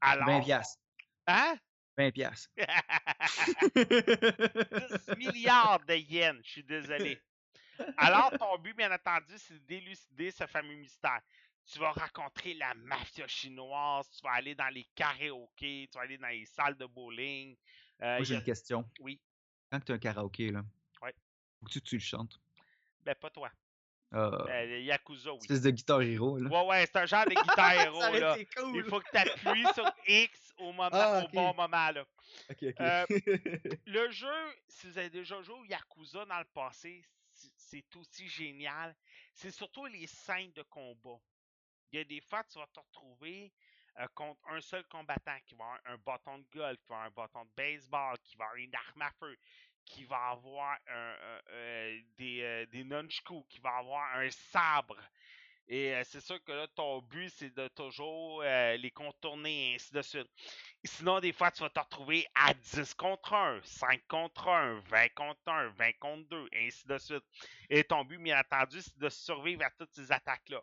Alors, 20 piastres. hein? 20 piastres. 10 milliards de yens, je suis désolé. Alors, ton but, bien entendu, c'est d'élucider ce fameux mystère. Tu vas rencontrer la mafia chinoise, tu vas aller dans les karaokés, tu vas aller dans les salles de bowling. Euh, Moi, j'ai a- une question. Oui, Quand tu as un karaoké, là, Ouais. faut que tu, tu le chantes. ben pas toi. Euh, le Yakuza, oui. espèce de guitare hero, là. Ouais, ouais, c'est un genre de guitare héros, Ça aurait là. cool. Il faut que tu appuies sur X au, moment, Ah, au bon moment, là. Ok, ok. Euh, Le jeu, si vous avez déjà joué au Yakuza dans le passé, c'est aussi génial. C'est surtout les scènes de combat. Il y a des fois, tu vas te retrouver euh, contre un seul combattant qui va avoir un bâton de golf, qui va avoir un bâton de baseball, qui va avoir une arme à feu, qui va avoir euh, des, euh, des qui va avoir un sabre. Et euh, c'est sûr que là, ton but, c'est de toujours les contourner et ainsi de suite. Sinon, des fois, tu vas te retrouver à 10 contre 1, 5 contre 1, 20 contre 1, 20 contre 2, et ainsi de suite. Et ton but, bien entendu, c'est de survivre à toutes ces attaques-là.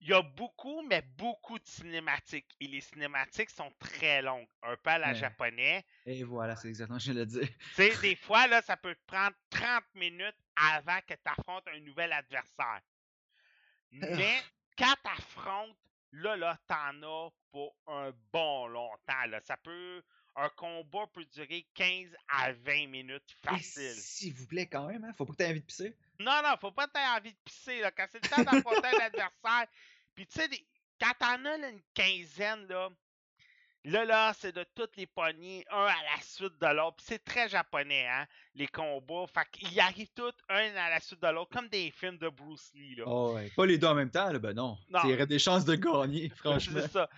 Il y a beaucoup, mais beaucoup de cinématiques. Et les cinématiques sont très longues, un peu à la Ouais. japonais. Et voilà, c'est exactement ce que je le dire. Tu sais, des fois, là, ça peut te prendre 30 minutes avant que tu affrontes un nouvel adversaire. Mais quand tu affrontes, là, là, t'en as pour un bon longtemps. Là. Ça peut. Un combat peut durer 15 à 20 minutes facile. S'il vous plaît, quand même, hein, faut pas que tu aies envie de pisser. Non, non, faut pas que t'aies envie de pisser, là. Quand c'est le temps d'affronter un adversaire. Puis tu sais, quand t'en as là, une quinzaine, là, là, là, c'est de toutes les poignées, un à la suite de l'autre. Puis c'est très japonais, hein, les combats. Fait qu'ils arrivent tous un à la suite de l'autre, comme des films de Bruce Lee, là. Oh, ouais. Pas les deux en même temps, là, ben non. Non. Il y aurait des chances de gagner, franchement. C'est ça.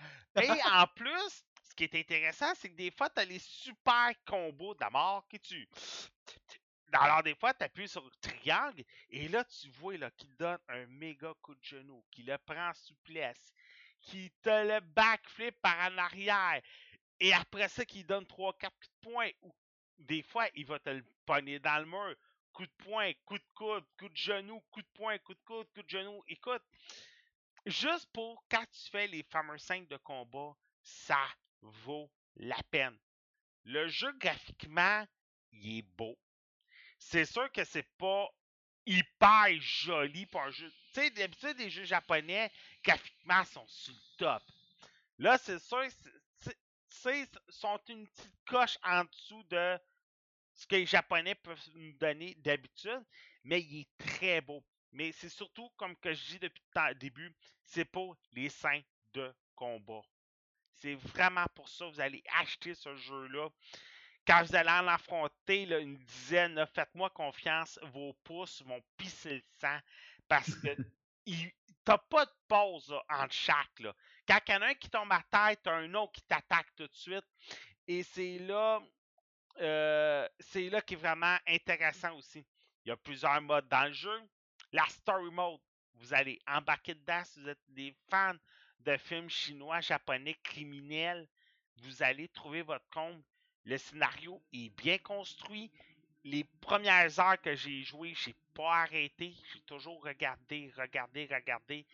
Et en plus, qui est intéressant, c'est que des fois, tu as les super combos de la mort qui tuent. Alors, des fois, tu appuies sur le triangle et là, tu vois là, qu'il donne un méga coup de genou, qu'il le prend en souplesse, qu'il te le backflip par en arrière et après ça, qu'il donne 3-4 coups de poing. Ou des fois, il va te le pogner dans le mur. Coup de poing, coup de coude, coup de genou, coup de poing, coup de coude, coup de genou. Écoute, juste pour quand tu fais les fameux scènes de combat, ça vaut la peine. Le jeu graphiquement, il est beau. C'est sûr que c'est pas hyper joli pour un jeu. Tu sais, d'habitude, les jeux japonais, graphiquement, sont sur le top. Là, c'est sûr, c'est sont une petite coche en dessous de ce que les Japonais peuvent nous donner d'habitude, mais il est très beau. Mais c'est surtout, comme que je dis depuis le début, c'est pour les scènes de combat. C'est vraiment pour ça que vous allez acheter ce jeu-là. Quand vous allez en affronter là, une dizaine, faites-moi confiance, vos pouces vont pisser le sang parce que t'as pas de pause là, entre chaque. Là. Quand il y en a un qui tombe à terre, t'as un autre qui t'attaque tout de suite. Et c'est là, euh, c'est là qui est vraiment intéressant aussi. Il y a plusieurs modes dans le jeu. La story mode, vous allez embarquer dedans si vous êtes des fans de films chinois, japonais, criminels. Vous allez trouver votre compte. Le scénario est bien construit. Les premières heures que j'ai joué, j'ai pas arrêté. J'ai toujours regardé, regardé, regardé.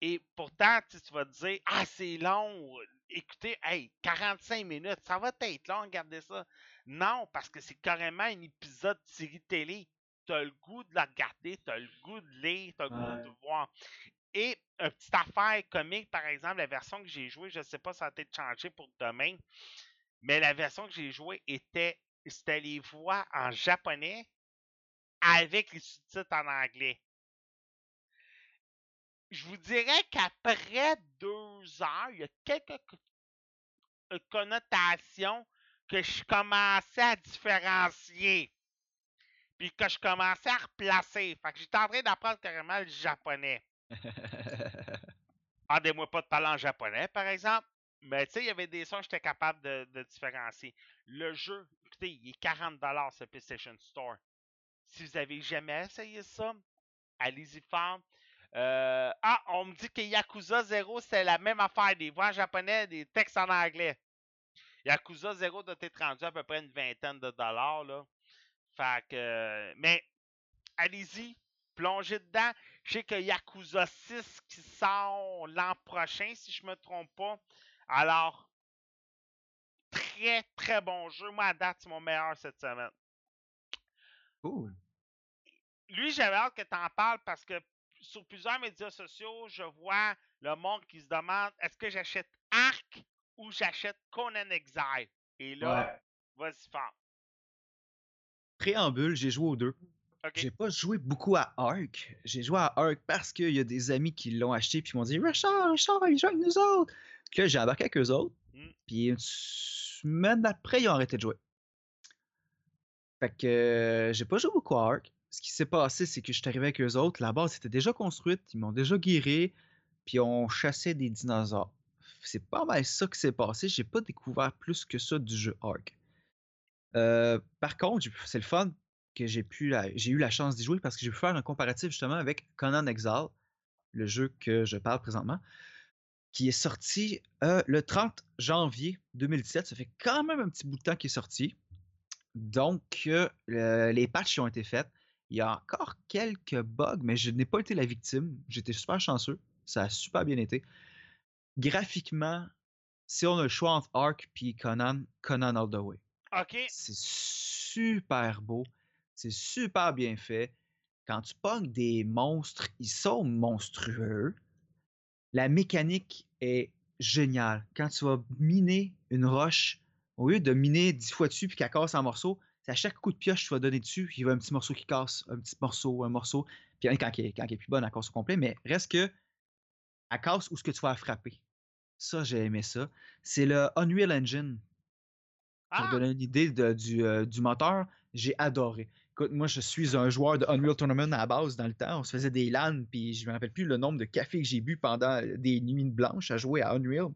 Et pourtant, tu vas te dire, ah, c'est long. Écoutez, hey, 45 minutes, ça va être long, regardez ça. Non, parce que c'est carrément un épisode de série télé. T'as le goût de la regarder, t'as le goût de lire, t'as le goût de voir. Et une petite affaire comique, par exemple, la version que j'ai jouée, je ne sais pas si ça a été changé pour demain, mais la version que j'ai jouée était, c'était les voix en japonais avec les sous-titres en anglais. Je vous dirais qu'après deux heures, il y a quelques euh, connotations que je commençais à différencier. Puis que je commençais à replacer. Fait que j'étais en train d'apprendre carrément le japonais. Demandez-moi pas de parler en japonais, par exemple. Mais tu sais, il y avait des sons que j'étais capable de, différencier. Le jeu, écoutez, il est 40$ sur PlayStation Store. Si vous avez jamais essayé ça, allez-y fort. Euh, ah, on me dit que Yakuza 0, c'est la même affaire. Des voix en japonais, des textes en anglais. Yakuza 0 doit être rendu à peu près une vingtaine de dollars. Fait Mais allez-y, plongez dedans. Je sais que Yakuza 6 qui sort l'an prochain, si je me trompe pas. Alors, très très bon jeu. Moi, à date, c'est mon meilleur cette semaine. Cool. Lui, j'avais hâte que tu en parles parce que sur plusieurs médias sociaux, je vois le monde qui se demande est-ce que j'achète Arc ou j'achète Conan Exile. Et là, Ouais. vas-y fort. Préambule, j'ai joué aux deux. J'ai pas joué beaucoup à Ark. J'ai joué à Ark parce qu'il y a des amis qui l'ont acheté puis m'ont dit Richard, Richard, il joue avec nous autres. Puis là, j'ai embarqué avec eux autres. Mm. Puis une semaine après, ils ont arrêté de jouer. Fait que euh, j'ai pas joué beaucoup à Ark. Ce qui s'est passé, c'est que je suis arrivé avec eux autres. La base était déjà construite, ils m'ont déjà guéri, puis on chassait des dinosaures. C'est pas mal ça qui s'est passé. J'ai pas découvert plus que ça du jeu Ark. Euh, par contre, c'est le fun que j'ai pu j'ai eu la chance d'y jouer parce que j'ai pu faire un comparatif justement avec Conan Exile, le jeu que je parle présentement, qui est sorti euh, le 30 janvier 2017. Ça fait quand même un petit bout de temps qu'il est sorti. Donc, euh, le- les patchs ont été faits. Il y a encore quelques bugs, mais je n'ai pas été la victime. J'étais super chanceux. Ça a super bien été. Graphiquement, si on a le choix entre Ark et Conan, Conan all the way. OK. C'est super beau. C'est super bien fait. Quand tu pognes des monstres, ils sont monstrueux. La mécanique est géniale. Quand tu vas miner une roche, au lieu de miner dix fois dessus puis qu'elle casse en morceaux, c'est à chaque coup de pioche que tu vas donner dessus, il y a un petit morceau qui casse, un petit morceau, un morceau. Puis quand elle, est- quand elle est plus bonne, elle casse au complet, mais reste que elle casse où ce que tu vas frapper. Ça, j'ai aimé ça. C'est le Unreal Engine pour Ah, donner une idée de- du, euh, du moteur, j'ai adoré. Écoute, moi, je suis un joueur de Unreal Tournament à la base dans le temps. On se faisait des LAN, puis je me rappelle plus le nombre de cafés que j'ai bu pendant des nuits blanches à jouer à Unreal.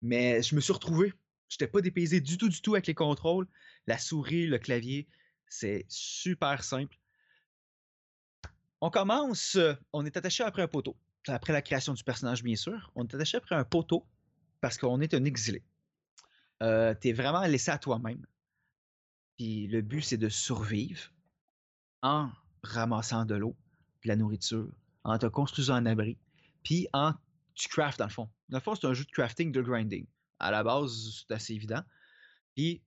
Mais je me suis retrouvé. J'étais pas dépaysé du tout, du tout avec les contrôles. La souris, le clavier, c'est super simple. On commence, euh, on est attaché après un poteau. Après la création du personnage, bien sûr. On est attaché après un poteau parce qu'on est un exilé. Euh, tu es vraiment laissé à toi-même. Puis le but, c'est de survivre en ramassant de l'eau, de la nourriture, en te construisant un abri, puis en tu crafts dans le fond. Dans le fond, c'est un jeu de crafting, de grinding. À la base, c'est assez évident. Puis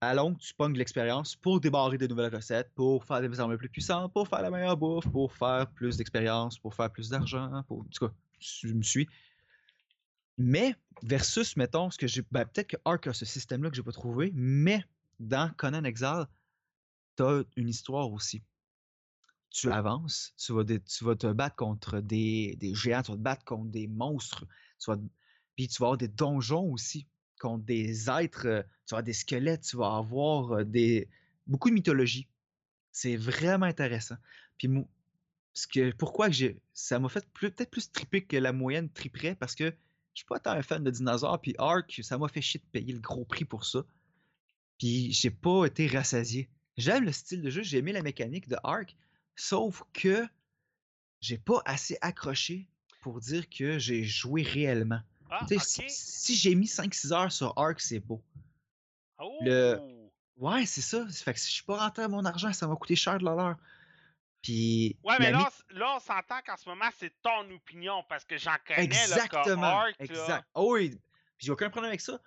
à longue, tu pognes de l'expérience pour débarrer de nouvelles recettes, pour faire des armes plus puissantes, pour faire la meilleure bouffe, pour faire plus d'expérience, pour faire plus d'argent, pour. En tout cas, tu me suis. Mais, versus, mettons, ce que j'ai. Ben, peut-être que Ark a ce système-là que j'ai pas trouvé, mais dans Conan Exile, t'as une histoire aussi. Tu avances, tu vas, tu te battre contre des, des géants, tu vas te battre contre des monstres, tu vas, puis tu vas avoir des donjons aussi, contre des êtres, euh, tu vas avoir des squelettes, tu vas avoir euh, des, beaucoup de mythologie. C'est vraiment intéressant. Puis mo- ce que, pourquoi que ça m'a fait peut-être plus triper que la moyenne triperait parce que je suis pas tant un fan de dinosaures. Puis Ark, ça m'a fait chier de payer le gros prix pour ça. Puis j'ai pas été rassasié. J'aime le style de jeu, j'ai aimé la mécanique de Ark, sauf que j'ai pas assez accroché pour dire que j'ai joué réellement. Ah, Tu sais, ok. si, si j'ai mis 5-6 heures sur Ark, c'est beau. Oh! le- Ouais, c'est ça. Fait que si je suis pas rentré à mon argent, ça m'a coûté cher de l'heure. Puis. Ouais, mais là, là, on s'entend qu'en ce moment, c'est ton opinion parce que j'en connais, là, Exactement. comme Ark, là. exact. Oh oui. Puis j'ai aucun problème avec ça.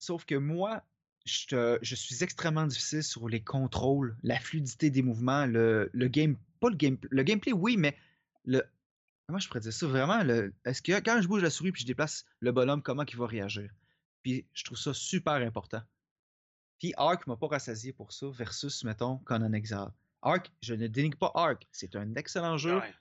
Sauf que moi, je, te- je suis extrêmement difficile sur les contrôles, la fluidité des mouvements, le, le game. Pas le game. Le gameplay, oui, mais le. Comment je pourrais dire ça? Vraiment, est-ce que quand je bouge la souris puis je déplace le bonhomme, comment il va réagir? Puis je trouve ça super important. Puis Ark m'a pas rassasié pour ça, versus, mettons, Conan Exile. Ark, je ne dénigre pas Ark. C'est un excellent jeu. Ouais.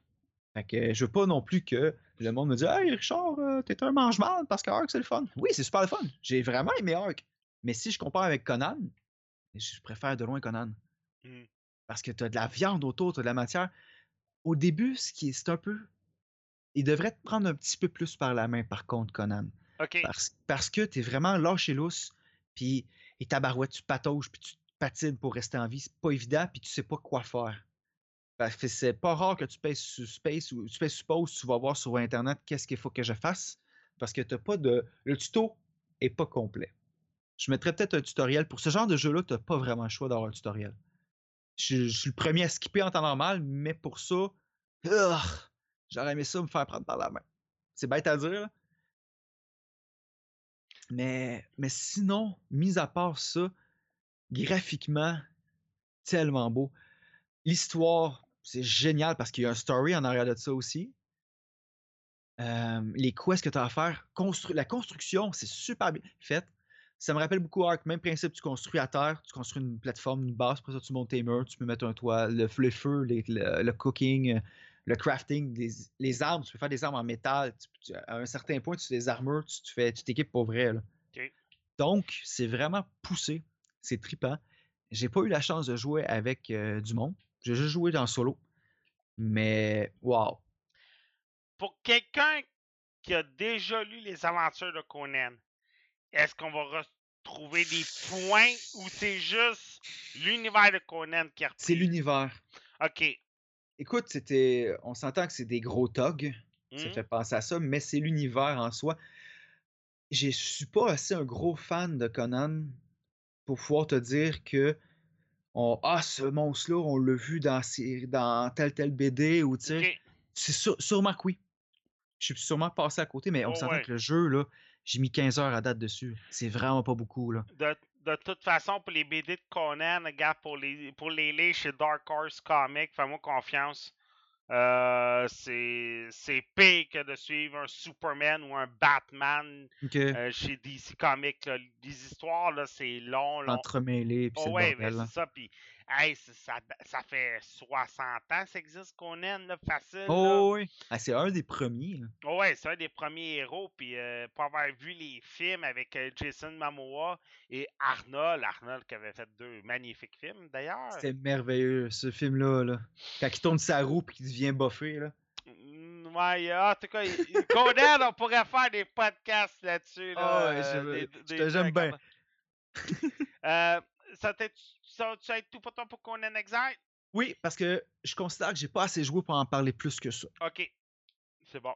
Fait que je veux pas non plus que le monde me dise Hey Richard, euh, t'es un mange-mal parce que Ark c'est le fun. Oui, c'est super le fun. J'ai vraiment aimé Ark. Mais si je compare avec Conan, je préfère de loin Conan. Mm. Parce que t'as de la viande autour, t'as de la matière. Au début, ce qui est, c'est un peu. Il devrait te prendre un petit peu plus par la main, par contre, Conan. Ok. Parce, parce que t'es vraiment lâché lousse, puis et ta barouette, tu patauges, puis tu patines pour rester en vie. C'est pas évident, puis tu sais pas quoi faire. Parce que c'est pas rare que tu pèses sur Space ou tu pèses sur Pause, tu vas voir sur Internet qu'est-ce qu'il faut que je fasse. Parce que t'as pas de. Le tuto est pas complet. Je mettrais peut-être un tutoriel. Pour ce genre de jeu-là, t'as pas vraiment le choix d'avoir un tutoriel. Je, suis le premier à skipper en temps normal, mais pour ça, j'aurais aimé ça me faire prendre par la main. C'est bête à dire. Mais, sinon, mis à part ça, graphiquement, tellement beau. L'histoire, c'est génial parce qu'il y a un story en arrière de ça aussi. Euh, les quests que tu as à faire, la construction, c'est super bien fait. Ça me rappelle beaucoup Ark, même principe, tu construis à terre, tu construis une plateforme, une base, pour ça tu montes tes murs, tu peux mettre un toit, le, le feu, les- le, le cooking, euh, le crafting, les, les armes, tu peux faire des armes en métal. tu- tu- à un certain point, tu fais des armures, tu te fais, tu t'équipes pour vrai. là. Donc, c'est vraiment poussé, c'est trippant. J'ai pas eu la chance de jouer avec euh, du monde. J'ai juste joué dans solo. Mais, wow. Pour quelqu'un qui a déjà lu les aventures de Conan, est-ce qu'on va retrouver des points ou c'est juste l'univers de Conan qui est repris? C'est l'univers. Ok. Écoute, c'était. On s'entend que c'est des gros togs. Ça Hmm. fait penser à ça, mais c'est l'univers en soi. Je suis pas assez un gros fan de Conan pour pouvoir te dire que on, ah, ce monstre-là, on l'a vu dans, tel tel BD ou tu sais. C'est sûr- sûrement que oui. Je suis sûrement passé à côté, mais on Oh, s'entend ouais. que le jeu, là, j'ai mis 15 heures à date dessus. C'est vraiment pas beaucoup, là. De, de toute façon, pour les BD de Conan, regarde, pour les, pour les lire chez Dark Horse Comics, fais-moi confiance. Euh, c'est pire que de suivre un Superman ou un Batman euh, chez DC Comics. là. Les histoires, là, c'est long, long. Entremêlé, puis Oh c'est ouais, ça. Puis, hey, ça, ça fait 60 ans que ça existe, Conan, là, facile. là. Oh, oui. Ah, c'est un des premiers. là. Oh ouais, c'est un des premiers héros. Puis, euh, pour avoir vu les films avec euh, Jason Momoa et Arnold, Arnold qui avait fait deux magnifiques films d'ailleurs. C'était merveilleux, ce film-là. Là. Quand il tourne sa roue et qu'il devient buffé. Là. Ouais, en tout cas, Conan, on pourrait faire des podcasts là-dessus. Là, ouais, euh, je veux- des- je des te- j'aime bien. Euh, ça t'est- ça, ça va être tout pour toi pour Conan Exile? Oui, parce que je considère que j'ai pas assez joué pour en parler plus que ça. Ok, c'est bon.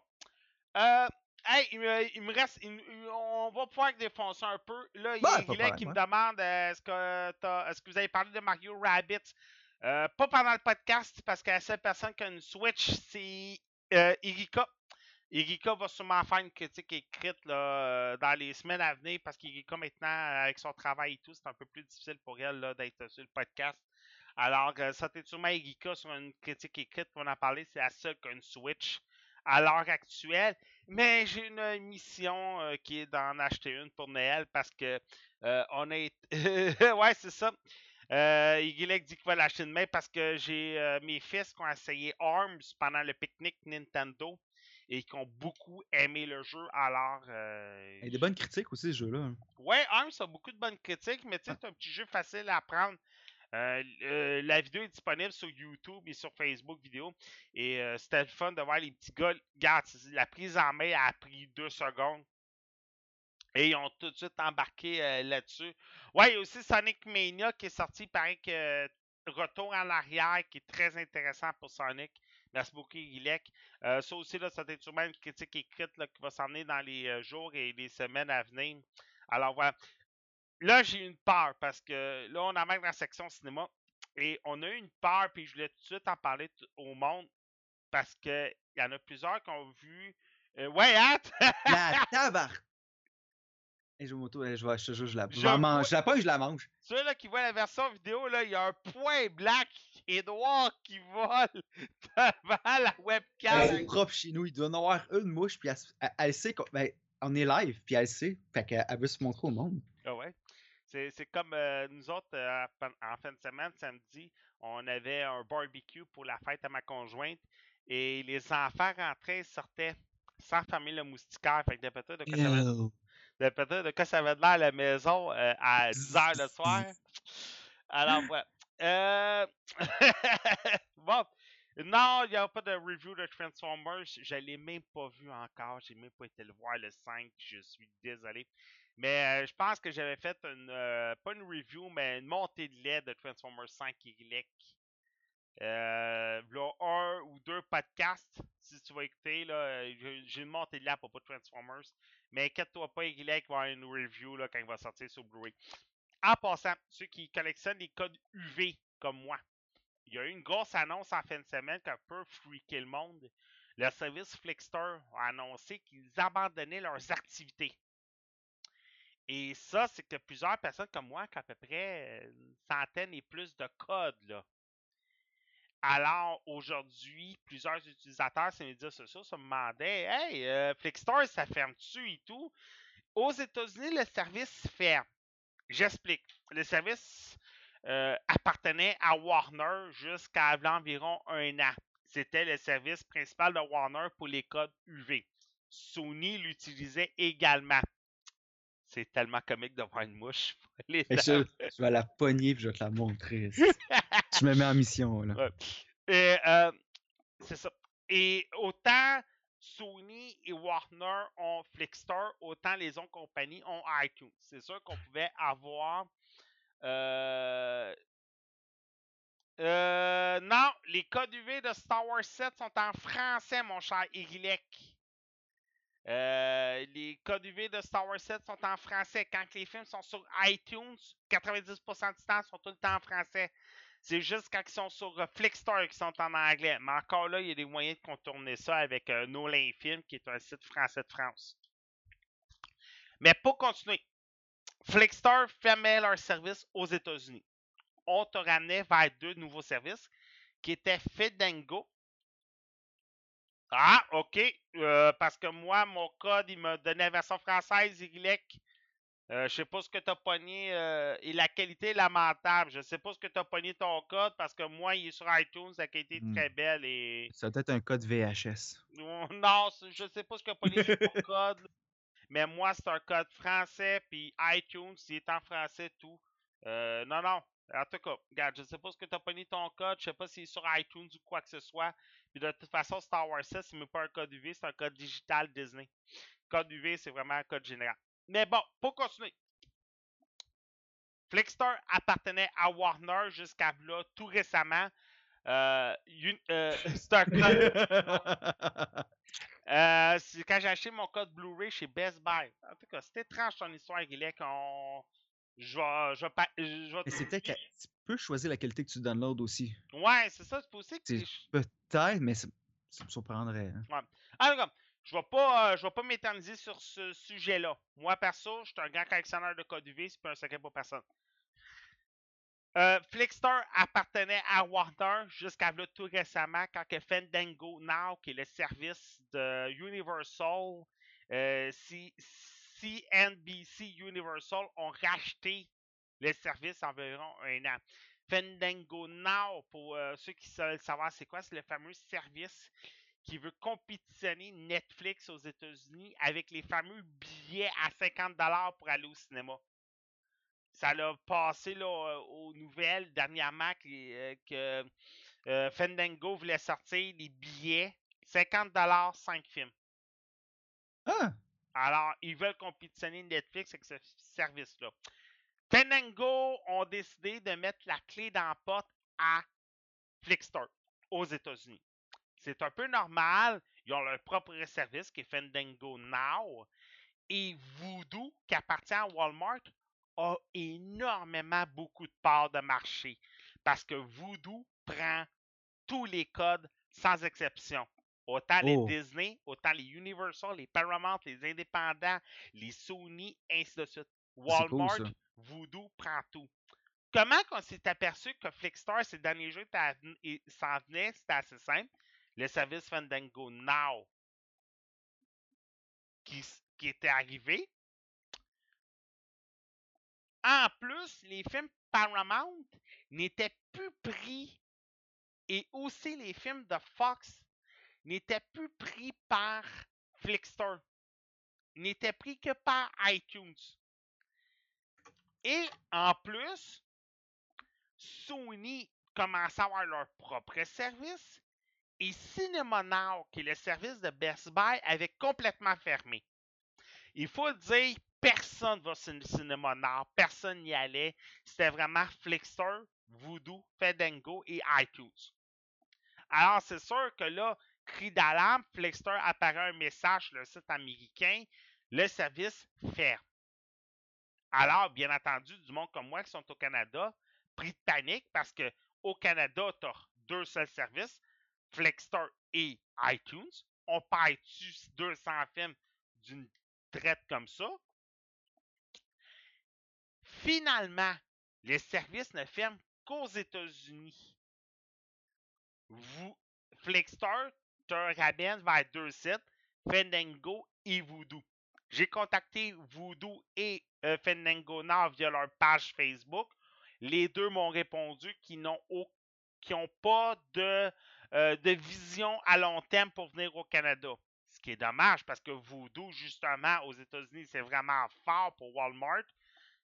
Euh, hey, il me, il me reste. il- on va pouvoir défoncer un peu. Là, il y a Guylain qui me demande euh, est-ce que, est-ce que vous avez parlé de Mario Rabbit? Euh, Pas pendant le podcast, parce que la seule personne qui a une Switch, c'est euh, Erika va sûrement faire une critique écrite là, euh, dans les semaines à venir parce qu'Erika, maintenant, avec son travail et tout, c'est un peu plus difficile pour elle d'être sur le podcast. Alors, euh, ça t'est sûrement Erika sur une critique écrite pour en parler. C'est la seule qui a une Switch à l'heure actuelle. Mais j'ai une mission euh, qui est d'en acheter une pour Noël parce que euh, on est. ouais, c'est ça. Euh, dit qu'il va l'acheter demain parce que j'ai euh, mes fils qui ont essayé ARMS pendant le pique-nique Nintendo et qui ont beaucoup aimé le jeu. Alors. euh, Il y a des bonnes critiques aussi, ce jeu-là. hein. Ouais, ARMS a beaucoup de bonnes critiques, mais tu sais, c'est un petit jeu facile à apprendre. Euh, euh, la vidéo est disponible sur YouTube et sur Facebook vidéo. Et euh, c'était le fun de voir les petits gars. Regarde, la prise en main a pris deux secondes. Et ils ont tout de suite embarqué là-dessus. Ouais, il y a aussi Sonic Mania qui est sorti. Il paraît que Retour en arrière qui est très intéressant pour Sonic. Merci beaucoup, Guilec. Euh, ça aussi, là, ça va être sûrement une critique écrite là, qui va s'en venir dans les euh, jours et les semaines à venir. Alors voilà. Là, j'ai une peur parce que là, on embarque dans la section cinéma et on a eu une peur, puis je voulais tout de suite en parler au monde parce qu'il y en a plusieurs qui ont vu. Euh, ouais, hâte! La tabar! Et je, m'auto- je, je, je la, je Je la mange. Je la pogne, je la mange. Ceux là qui voient la version vidéo, là, il y a un point black et noir qui vole devant la webcam. C'est propre chez nous. Il doit y en avoir une mouche, puis elle, se- elle- elle sait qu'on ben, on est live, puis elle sait. Fait qu'elle elle veut se montrer au monde. Ah ouais. C'est, c'est comme euh, nous autres, euh, en fin de semaine, samedi, on avait un barbecue pour la fête à ma conjointe et les enfants rentraient et sortaient sans fermer le moustiquaire. Fait que de peut-être de quoi ça avait, de peut-être de quoi ça avait de l'air à la maison euh, à 10 h le soir? Alors, voilà. Euh... bon. Non, il n'y a pas de review de Transformers. Je ne l'ai même pas vu encore. J'ai même pas été le voir le 5. Je suis désolé. Mais euh, je pense que j'avais fait une, euh, pas une review, mais une montée de lait de Transformers 5 Y. Euh, là, un ou deux podcasts, si tu vas écouter, là, euh, j'ai- une montée de lait à propos de Transformers. Mais inquiète-toi pas, Y va avoir une review là, quand il va sortir sur Blu-ray. En passant, ceux qui collectionnent les codes UV comme moi, il y a eu une grosse annonce en fin de semaine qui a un peu freaké le monde. Le service Flixster a annoncé qu'ils abandonnaient leurs activités. Et ça, c'est que plusieurs personnes comme moi, qui ont à peu près une centaine et plus de codes. Alors, aujourd'hui, plusieurs utilisateurs sur les médias sociaux se demandaient Hey, euh, Flixster, ça ferme-tu et tout Aux États-Unis, le service ferme. J'explique. Le service euh, appartenait à Warner jusqu'à environ un an. C'était le service principal de Warner pour les codes UV. Sony l'utilisait également. C'est tellement comique de voir une mouche. je, je vais la pogner, puis je vais te la montrer. je me mets en mission, là. Ouais. Et, euh, c'est ça. Et autant Sony et Warner ont Flixster, autant les autres compagnies ont iTunes. C'est sûr qu'on pouvait avoir. euh, euh, non, les codes UV de Star Wars 7 sont en français, mon cher Igilek. Euh, les codes UV de Star Wars 7 sont en français. Quand les films sont sur iTunes, 90% du temps sont tout le temps en français. C'est juste quand ils sont sur euh, Flixster qui sont en anglais. Mais encore là, il y a des moyens de contourner ça avec euh, Nolin Film, qui est un site français de France. Mais pour continuer, Flixster fermait leur service aux États-Unis. On te ramenait vers deux nouveaux services qui étaient Fedango. Ah, ok. Euh, parce que moi, mon code, il me donnait la version française, Y. Euh, je sais pas ce que tu as pogné euh, et la qualité est lamentable. Je sais pas ce que tu as pogné ton code parce que moi, il est sur iTunes, la qualité est Hmm. très belle et. Ça doit être un code VHS. Non, c'est- je sais pas ce que pogné sur ton code. là. Mais moi, c'est un code français, puis iTunes, il est en français tout. Euh, non, non. En tout cas, regarde, je sais pas ce que tu as pogné ton code, je sais pas s'il est sur iTunes ou quoi que ce soit. Puis de toute façon, Star Wars 6, c'est même pas un code UV, c'est un code digital Disney. Code UV, c'est vraiment un code général. Mais bon, pour continuer. Flixster appartenait à Warner jusqu'à là, tout récemment. Euh, euh, c'est. Euh, c'est quand j'ai acheté mon code Blu-ray chez Best Buy. En tout cas, c'est étrange ton histoire, Guillet, qu'on. Je vais. Je vais, je vais Mais c'est peut-être que tu peux choisir la qualité que tu downloads aussi. Ouais, c'est ça, c'est possible que. Peut-être, mais ça, me surprendrait. hein. Cas, je vais euh, vais pas m'éterniser sur ce sujet-là. Moi, perso, je suis un grand collectionneur de codes UV, c'est pas un secret pour personne. Euh, Flickster appartenait à Warner jusqu'à là, tout récemment quand que Fandango Now, qui est le service de Universal, euh, CNBC Universal, ont racheté le service environ un an. Fandango Now, pour euh, ceux qui veulent savoir c'est quoi, c'est le fameux service qui veut compétitionner Netflix aux États-Unis avec les fameux billets à 50$ pour aller au cinéma. Ça l'a passé là, euh, aux nouvelles dernièrement que, euh, que euh, Fandango voulait sortir des billets 50$, 5 films. Ah! Alors, ils veulent compétitionner Netflix avec ce service-là. Fandango ont décidé de mettre la clé dans la porte à Flickster aux États-Unis. C'est un peu normal. Ils ont leur propre service qui est Fandango Now. Et Voodoo, qui appartient à Walmart, a énormément beaucoup de parts de marché. Parce que Voodoo prend tous les codes sans exception. Autant les Oh. Disney, autant les Universal, les Paramount, les indépendants, les Sony, ainsi de suite. Cool, Walmart. Voodoo prend tout. Comment qu'on s'est aperçu que Flickstar, ces derniers jeux s'en venaient, c'était assez simple. Le service Fandango Now qui, était arrivé. En plus, les films Paramount n'étaient plus pris et aussi les films de Fox n'étaient plus pris par Flickster. N'étaient pris que par iTunes. Et en plus, Sony commençait à avoir leur propre service et Cinema Now, qui est le service de Best Buy, avait complètement fermé. Il faut le dire, personne va sur le Cinema Now, personne n'y allait. C'était vraiment Flickster, Voodoo, Fandango et iTunes. Alors, c'est sûr que là, cri d'alarme, Flickster apparaît un message sur le site américain, le service ferme. Alors, bien entendu, du monde comme moi qui sont au Canada, pris de panique parce que au Canada, tu as deux seuls services, Flexstar et iTunes. On paye-tu 200 films d'une traite comme ça? Finalement, les services ne ferment qu'aux États-Unis. Vous, Flexstar te vers deux sites, Fandango et Voodoo. J'ai contacté Voodoo et euh, Now via leur page Facebook. Les deux m'ont répondu qu'ils n'ont n'ont pas de, euh, de vision à long terme pour venir au Canada. Ce qui est dommage parce que Voodoo, justement, aux États-Unis, c'est vraiment fort pour Walmart.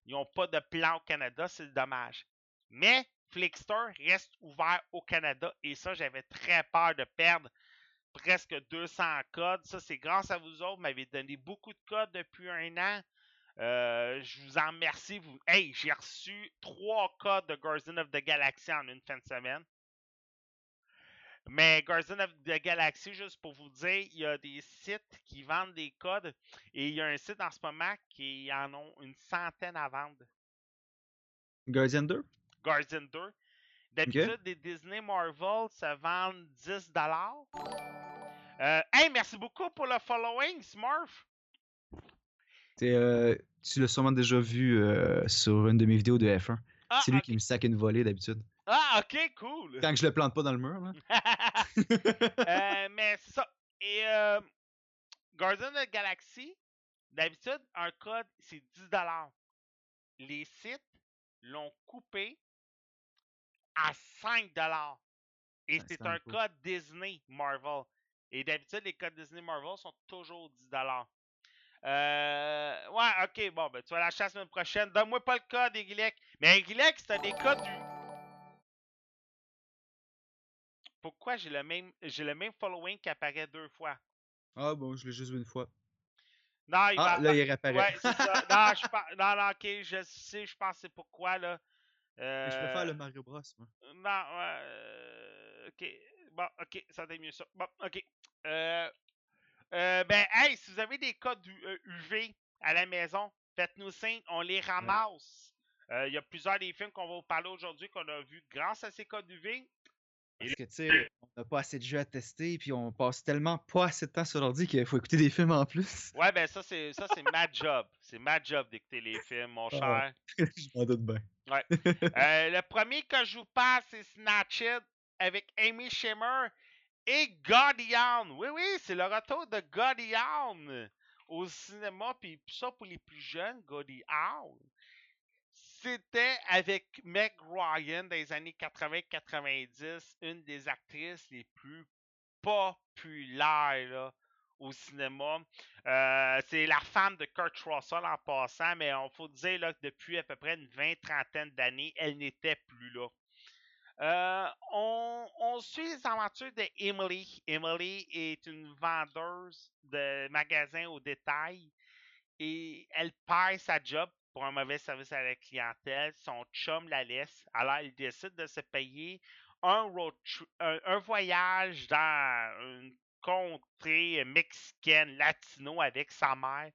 Ils n'ont pas de plan au Canada, c'est dommage. Mais Flickster reste ouvert au Canada et ça, j'avais très peur de perdre presque 200 codes. Ça, c'est grâce à vous autres. Vous m'avez donné beaucoup de codes depuis un an. Euh, je vous en remercie. Hey, j'ai reçu trois codes de Guardian of the Galaxy en une fin de semaine. Mais Guardian of the Galaxy, juste pour vous dire, il y a des sites qui vendent des codes et il y a un site en ce moment qui en ont une centaine à vendre. Guardian 2? Guardian 2. D'habitude, des Disney Marvel se vendent 10 euh, Hey, merci beaucoup pour le following, Smurf. Euh, tu l'as sûrement déjà vu euh, sur une de mes vidéos de F1. Ah, c'est lui qui me sac une volée d'habitude. Ah, ok, cool. Quand je le plante pas dans le mur, là. Euh, mais c'est ça. Et euh, Guardian of the Galaxy, d'habitude, un code, c'est 10 Les sites l'ont coupé à 5 Et c'est c'est un code Disney Marvel. Et d'habitude, les codes Disney Marvel sont toujours 10 euh, ouais, ok, bon, ben, tu vas l'acheter la semaine prochaine. Donne-moi pas le code, Egilek. Mais Egilek, c'était des codes du. Pourquoi j'ai le même j'ai le même following qui apparaît deux fois? Ah bon, je l'ai juste vu une fois. Non, il Ah, va là, il réapparaît. Ouais, c'est ça. Non, je pense. Non, non, ok, je sais, je pense c'est pourquoi, là. Mais Je préfère le Euh, Mario Bros. moi. Non, ouais. euh, ok. Bon, ok, ça va mieux ça. Bon, ok. Euh, euh, ben, hey, si vous avez des codes U- euh, UV à la maison, faites-nous signe, on les ramasse. Euh, Il y a plusieurs des films qu'on va vous parler aujourd'hui qu'on a vus grâce à ces codes UV. Parce que, tu sais, on n'a pas assez de jeux à tester, puis on passe tellement pas assez de temps sur l'ordi qu'il faut écouter des films en plus. Ouais, ben ça, c'est ça, c'est ma job. C'est ma job d'écouter les films, mon Ah. cher. Je m'en doute bien. Euh, le premier que je vous parle, c'est Snatched avec Amy Schumer et Guardian. Oui, oui, c'est le retour de Guardian au cinéma. Puis ça, pour les plus jeunes, Guardian, c'était avec Meg Ryan dans les années 80-90, une des actrices les plus populaires au cinéma. Euh, c'est la femme de Kurt Russell en passant, mais on faut dire là, que depuis à peu près une vingt, trentaine d'années, elle n'était plus là. Euh, on, on suit les aventures de Emily. Emily est une vendeuse de magasins au détail et elle perd sa job pour un mauvais service à la clientèle. Son chum la laisse. Alors, elle décide de se payer un voyage dans une contrée mexicaine, latino avec sa mère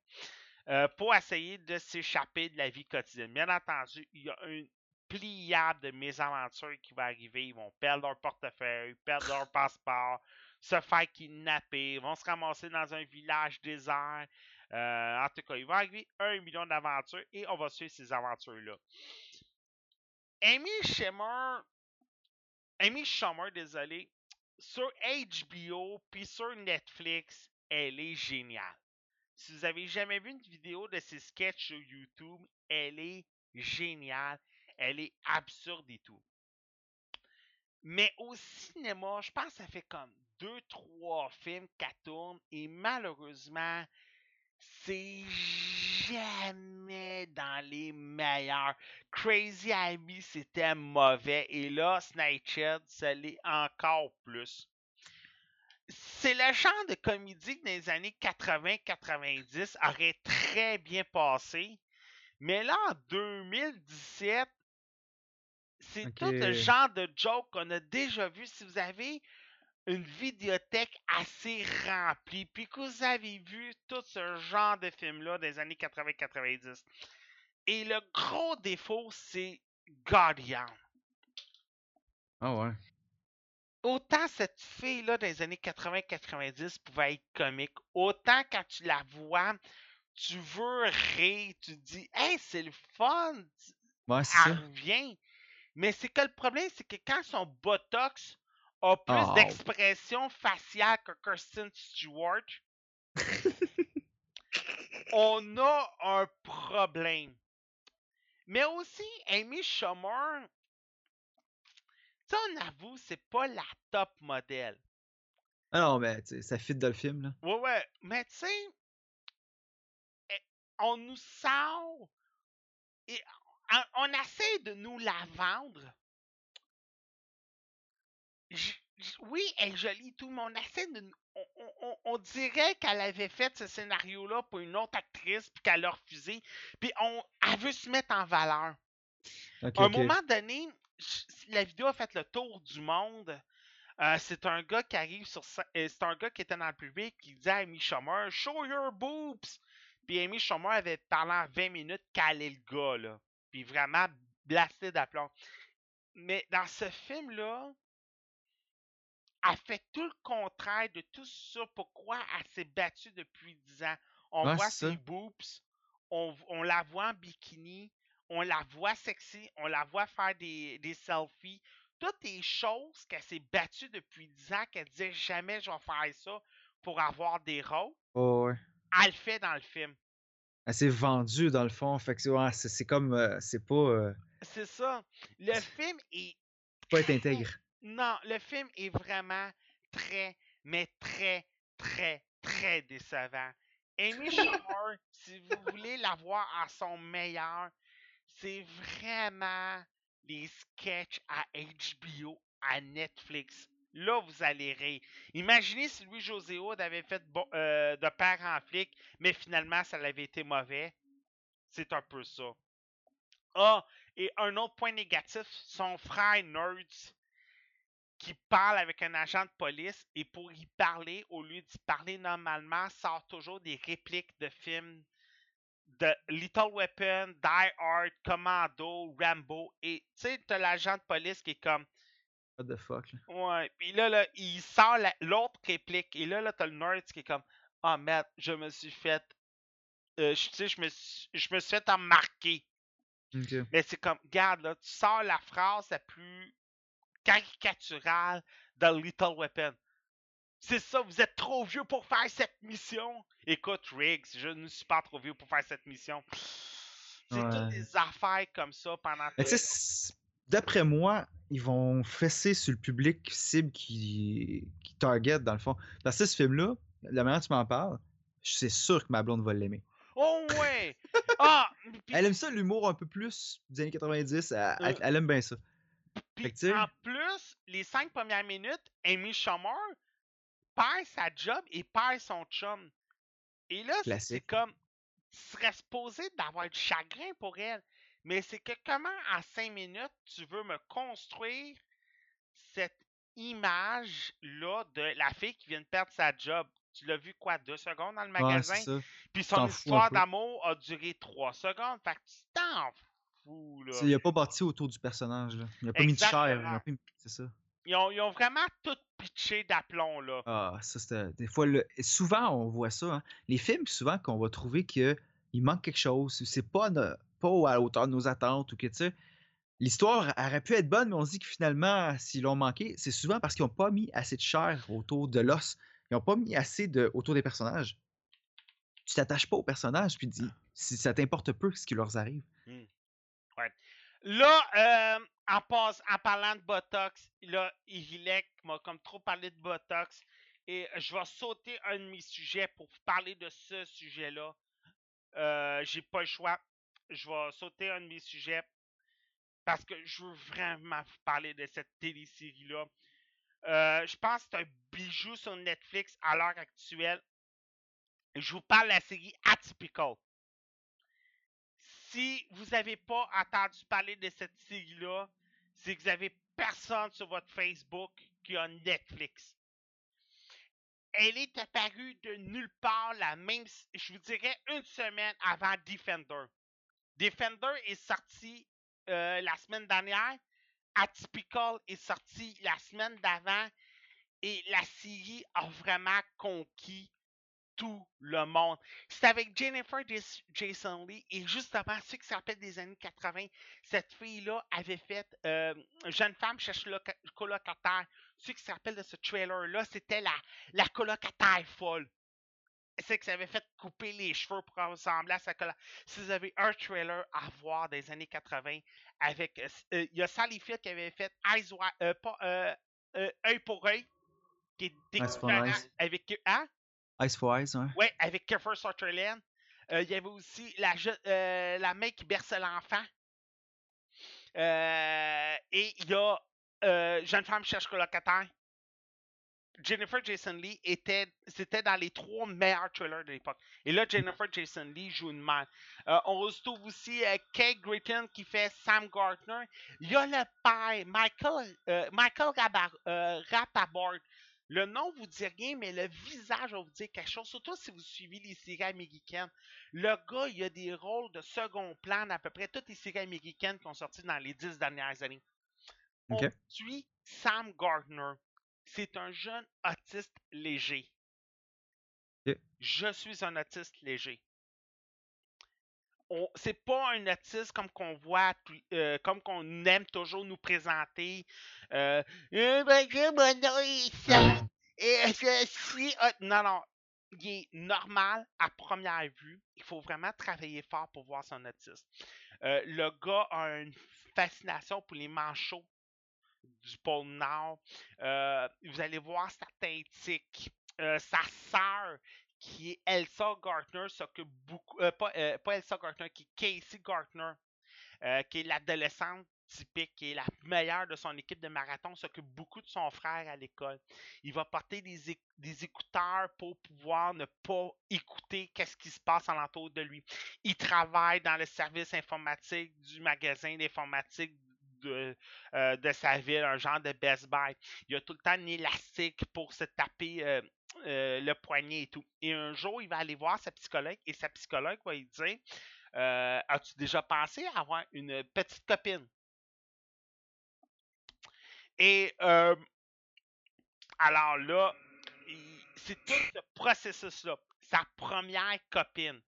euh, pour essayer de s'échapper de la vie quotidienne. Bien entendu, il y a une pliable de mésaventures qui va arriver. Ils vont perdre leur portefeuille, perdre leur passeport, se faire kidnapper, vont se ramasser dans un village désert. Euh, en tout cas, il va arriver un million d'aventures et on va suivre ces aventures-là. Amy Schumer, Amy Schumer, désolé, sur HBO puis sur Netflix, elle est géniale. Si vous avez jamais vu une vidéo de ses sketchs sur YouTube, elle est géniale. Elle est absurde et tout. Mais au cinéma, je pense que ça fait comme deux, trois films qu'elle tourne et malheureusement, c'est jamais dans les meilleurs. Crazy Amy, c'était mauvais et là, Snatched, ça l'est encore plus. C'est le genre de comédie que dans les années 80-90 aurait très bien passé. Mais là, en 2017, c'est tout le genre de joke qu'on a déjà vu. Si vous avez une vidéothèque assez remplie, puis que vous avez vu tout ce genre de films-là des années 80-90. Et le gros défaut, c'est Guardian. Ah ouais. Autant cette fille-là des années 80-90 pouvait être comique, autant quand tu la vois, tu veux rire, tu te dis, hey, c'est le fun, Ouais, elle ça. revient. Mais c'est que le problème, c'est que quand son botox a plus Oh. d'expression faciale que Kirsten Stewart, on a un problème. Mais aussi, Amy Schumer, tu sais, on avoue, c'est pas la top modèle. Ah non, mais ça fit dans le film, là. Ouais, ouais. Mais tu sais, eh, on nous sort et on, on essaie de nous la vendre. Oui, elle est jolie tout, mais on On, on- dirait qu'elle avait fait ce scénario-là pour une autre actrice, puis qu'elle l'a refusé. Puis on, elle veut se mettre en valeur. À un moment donné, la vidéo a fait le tour du monde. Euh, c'est un gars qui arrive sur euh, c'est un gars qui était dans le public qui dit à Amy Schumer Show your boobs! Puis Amy Schumer avait parlé en 20 minutes calé le gars là. Puis vraiment blasté d'aplomb. Mais dans ce film-là, elle fait tout le contraire de tout ça. Pourquoi elle s'est battue depuis 10 ans? On Ouais, voit ses boobs, on, on la voit en bikini, on la voit sexy, on la voit faire des, des selfies. Toutes les choses qu'elle s'est battue depuis 10 ans, qu'elle disait jamais je vais faire ça pour avoir des rôles, Oh, ouais. elle le fait dans le film. Elle s'est vendue, dans le fond. Fait que ouais, c'est comme. euh, c'est pas. euh, C'est ça. Le film est pas être intègre. Non, le film est vraiment très, mais très, très, très décevant. Amy Schumer, si vous voulez la voir à son meilleur, c'est vraiment les sketchs à HBO, à Netflix. Là, vous allez rire. Imaginez si Louis-José Hood avait fait bon- euh, de père en flic, mais finalement, ça avait été mauvais. C'est un peu ça. Ah, et un autre point négatif, son frère Nerds, qui parle avec un agent de police, et pour y parler, au lieu d'y parler normalement, sort toujours des répliques de films de Little Weapon, Die Hard, Commando, Rambo, et tu sais, t'as l'agent de police qui est comme What the fuck, là. Ouais, puis là, là, il sort la- l'autre réplique. Et là, là, t'as le nerd qui est comme Ah, merde, je me suis fait. euh, tu sais, je me suis, je me suis fait emmarquer. Mais c'est comme, regarde, là, tu sors la phrase la plus caricaturale de Little Weapon. C'est ça, vous êtes trop vieux pour faire cette mission. Écoute, Riggs, je ne suis pas trop vieux pour faire cette mission. C'est toutes des affaires comme ça pendant d'après moi, ils vont fesser sur le public cible qui, qui target, dans le fond. Parce que ce film-là, la manière dont tu m'en parles, c'est sûr que ma blonde va l'aimer. Oh ouais! Ah! Elle aime ça, l'humour un peu plus des années 90. Elle, elle- Euh. elle aime bien ça. Puis en plus, les cinq premières minutes, Amy Schumer perd sa job et perd son chum. Et là, c'est- comme, tu serais supposé d'avoir du chagrin pour elle. Mais c'est que comment, en cinq minutes, tu veux me construire cette image-là de la fille qui vient de perdre sa job? Tu l'as vu quoi, deux secondes dans le magasin? Puis son histoire d'amour a duré trois secondes. Fait que tu t'en là. Sais, Il a pas bâti autour du personnage. Là. Il a pas mis de chair. mis- C'est ça. Ils ont, ils ont vraiment tout pitché d'aplomb, là. Ah, ça, c'était. Des fois, le- souvent, on voit ça. hein. Les films, souvent, qu'on va trouver qu'il manque quelque chose. C'est pas, pas à la hauteur de nos attentes ou que, tu sais. L'histoire aurait pu être bonne, mais on se dit que finalement, s'ils l'ont manqué, c'est souvent parce qu'ils n'ont pas mis assez de chair autour de l'os. Ils n'ont pas mis assez de, autour des personnages. Tu t'attaches pas aux personnages, puis dis, si ça t'importe peu ce qui leur arrive. Là, euh, en, en parlant de Botox, là, Irilek m'a comme trop parlé de Botox. Et je vais sauter un de mes sujets pour parler de ce sujet-là. Euh, J'ai pas le choix. Je vais sauter un de mes sujets parce que je veux vraiment vous parler de cette télésérie-là. Euh, je pense que c'est un bijou sur Netflix à l'heure actuelle. Je vous parle de la série Atypical. Si vous n'avez pas entendu parler de cette série-là, c'est que vous avez personne sur votre Facebook qui a Netflix. Elle est apparue de nulle part la même, je vous dirais une semaine avant Defender. Defender est sorti euh, la semaine dernière. Atypical est sorti la semaine d'avant. Et la série a vraiment conquis tout le monde. C'est avec Jennifer Jas- Jason Lee et justement ceux qui se rappellent des années 80, cette fille-là avait fait euh, Jeune femme cherche loca- colocataire. Ceux qui se rappellent de ce trailer-là, c'était la, la colocataire folle. C'est que ça avait fait couper les cheveux pour ressembler à sa colocataire. Si vous avez un trailer à voir des années 80 avec. euh, euh, Il y a Sally Field qui avait fait Eyes euh, pas, œil pour œil. Qui est eyes. avec. Hein? Ice for Eyes, ouais. Ouais, avec Kiefer Sutherland. Euh, Il y avait aussi la, euh, la qui berce l'enfant. Euh, et il y a euh, Jeune femme cherche colocataire. Jennifer Jason Lee était, c'était dans les trois meilleurs trailers de l'époque. Et là, Jennifer Jason Lee joue une mère. On retrouve aussi Kate Gritton qui fait Sam Gardner. Il y a le père, Michael, Michael. Le nom vous dit rien, mais le visage va vous dire quelque chose. Surtout si vous suivez les séries américaines. Le gars, il a des rôles de second plan dans à peu près toutes les séries américaines qui ont sorti dans les dix dernières années. On Ok. suit Sam Gardner. C'est un jeune autiste léger. Je suis un autiste léger. C'est pas un autiste comme qu'on voit, euh, comme qu'on aime toujours nous présenter. Euh, suis aut- Non, non. Il est normal à première vue. Il faut vraiment travailler fort pour voir son autisme. Euh, le gars a une fascination pour les manchots du pôle Nord. Euh, vous allez voir sa. Euh, sa sœur, qui est Elsa Gartner, s'occupe beaucoup. euh, pas, euh, pas Elsa Gartner, qui est Casey Gartner, euh, qui est l'adolescente typique, qui est la meilleure de son équipe de marathon, s'occupe beaucoup de son frère à l'école. Il va porter des, des écouteurs pour pouvoir ne pas écouter qu'est-ce qui se passe alentour de lui. Il travaille dans le service informatique du magasin d'informatique de, de sa ville, un genre de Best Buy. Il a tout le temps un élastique pour se taper euh, le poignet et tout. Et un jour, il va aller voir sa psychologue et sa psychologue va lui dire euh, As-tu déjà pensé à avoir une petite copine? Et euh, alors là, c'est tout ce processus-là. Sa première copine.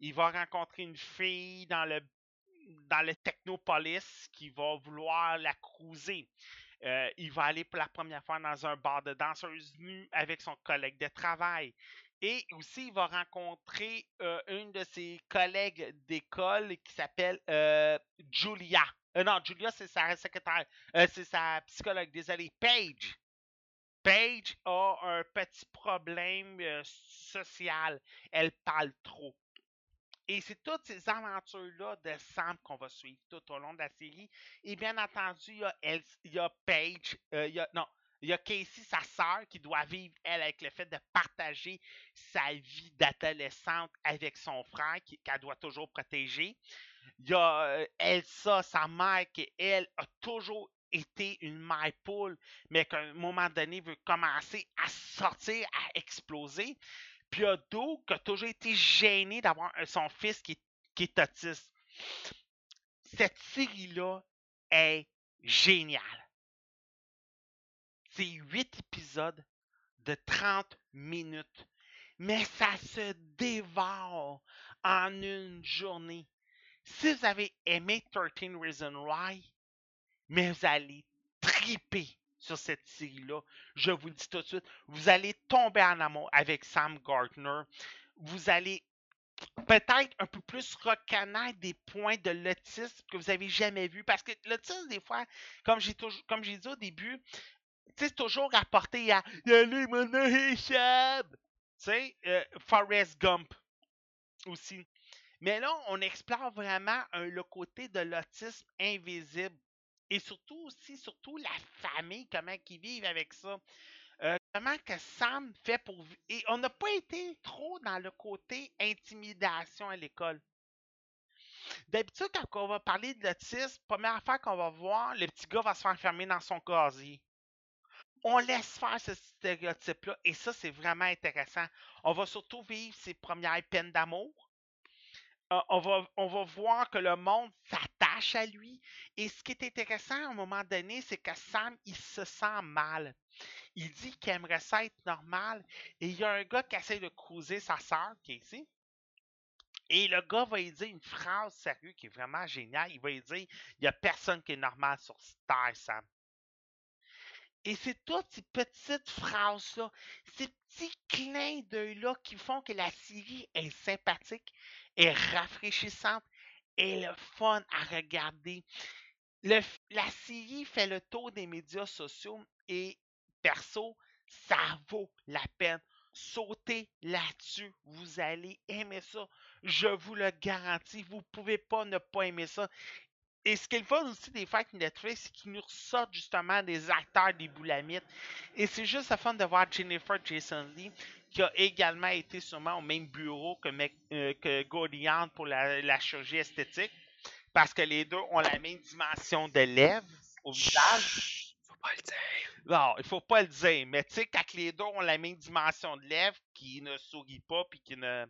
Il va rencontrer une fille dans le dans le Technopolis qui va vouloir la cruiser. Euh, il va aller pour la première fois dans un bar de danseuses nues avec son collègue de travail. Et aussi, il va rencontrer euh, une de ses collègues d'école qui s'appelle euh, Julia. Non, Julia, c'est sa secrétaire. C'est sa psychologue, désolé. Paige. Paige a un petit problème social. Elle parle trop. Et c'est toutes ces aventures-là de Sam qu'on va suivre tout au long de la série. Et bien entendu, il y a, il y a Paige, euh, il y a, non, il y a Casey, sa sœur, qui doit vivre, elle, avec le fait de partager sa vie d'adolescente avec son frère, qu'elle doit toujours protéger. Il y a euh, Elsa, sa mère, qui, elle, a toujours été une mère poule, mais qu'à un moment donné, veut commencer à sortir, à exploser. Doug qui a toujours été gêné d'avoir son fils qui, est- qui est autiste. Cette série-là est géniale. C'est huit épisodes de 30 minutes, mais ça se dévore en une journée. Si vous avez aimé 13 Reasons Why, mais vous allez triper sur cette série-là. Je vous le dis tout de suite, vous allez tomber en amour avec Sam Gardner. Vous allez peut-être un peu plus reconnaître des points de l'autisme que vous avez jamais vus. Parce que l'autisme, des fois, comme j'ai toujours, comme j'ai dit au début, c'est toujours rapporté à Allez, mon! Tu sais, euh, Forrest Gump aussi. Mais là, on explore vraiment un- le côté de l'autisme invisible. Et surtout aussi, surtout la famille, comment ils vivent avec ça. Euh, comment que Sam fait pour... vi- Et on n'a pas été trop dans le côté intimidation à l'école. D'habitude, quand on va parler de l'autisme, première affaire qu'on va voir, le petit gars va se faire enfermer dans son casier. On laisse faire ce stéréotype-là, et ça, c'est vraiment intéressant. On va surtout vivre ses premières peines d'amour. Euh, on, va, on va voir que le monde à lui. Et ce qui est intéressant à un moment donné, c'est que Sam, il se sent mal. Il dit qu'il aimerait ça être normal. Et il y a un gars qui essaie de cruiser sa sœur, Casey. Et le gars va lui dire une phrase sérieuse qui est vraiment géniale. Il va lui dire Il n'y a personne qui est normal sur cette terre, Sam. Et c'est toutes ces petites phrases-là, ces petits clins d'œil-là qui font que la série est sympathique, est rafraîchissante, est le fun à regarder. La série fait le tour des médias sociaux et perso, ça vaut la peine. Sautez là-dessus, vous allez aimer ça. Je vous le garantis, vous pouvez pas ne pas aimer ça. Et ce qui est le fun aussi des avec Netflix, c'est qu'ils nous ressortent justement des acteurs des boulamites. Et c'est juste le fun de voir Jennifer Jason Lee, qui a également été sûrement au même bureau que, euh, que Gaudian pour la, la chirurgie esthétique. Parce que les deux ont la même dimension de lèvres au visage. Faut pas le dire. Non, il faut pas le dire, mais tu sais, quand les deux ont la même dimension de lèvres, qui ne sourit pas, puis qui ne.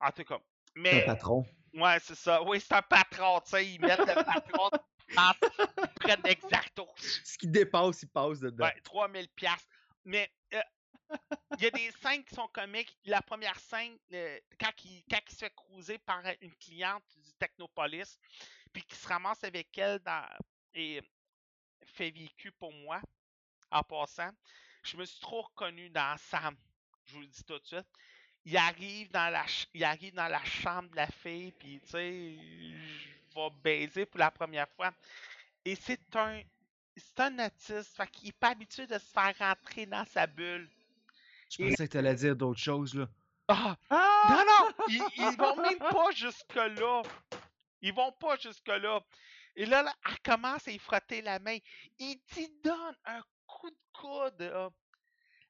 En tout cas. C'est un Mais. patron. Ouais, c'est ça. Oui, c'est un patron, tu sais. Ils mettent le patron dans ils prennent exacto. Ce qui dépasse, il passe dedans. Ouais, 3000 pièces. Mais euh, il y a des scènes qui sont comiques. La première scène, euh, quand, il, se fait cruiser par une cliente du Technopolis, puis qui se ramasse avec elle et fait vécu pour moi, en passant, je me suis trop reconnu dans Sam. Je vous le dis tout de suite. Il arrive dans la, il arrive dans la chambre de la fille, puis tu sais, je vais baiser pour la première fois. Et c'est un, c'est un autiste, fait qu'il est pas habitué de se faire rentrer dans sa bulle. Je pensais que tu allais dire d'autres choses, là. Ah! Ah! Non, non! Ils, ils vont même pas jusque-là. Ils vont pas jusque-là. Et là, là, elle commence à y frotter la main. Il t'y donne un coup de coude là,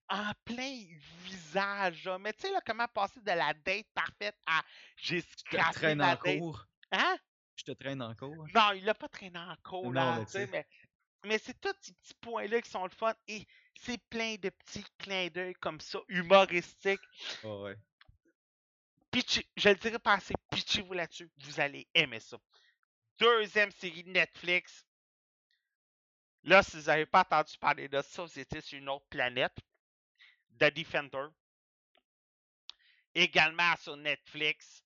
en plein visage. là. Mais tu sais, là, comment passer de la date parfaite à j'ai Je te scrappé la en date. cours. Hein? Je te traîne en cours. Non, il l'a pas traîné en cours, Non, là, mais, mais c'est tous ces petits points-là qui sont le fun. Et c'est plein de petits clins d'œil comme ça, humoristiques. Ah ouais. Je le dirais pas assez, pitchez-vous là-dessus. Vous allez aimer ça. Deuxième série de Netflix. Là, si vous n'avez pas entendu parler de ça, vous étiez sur une autre planète. The Defender. Également sur Netflix.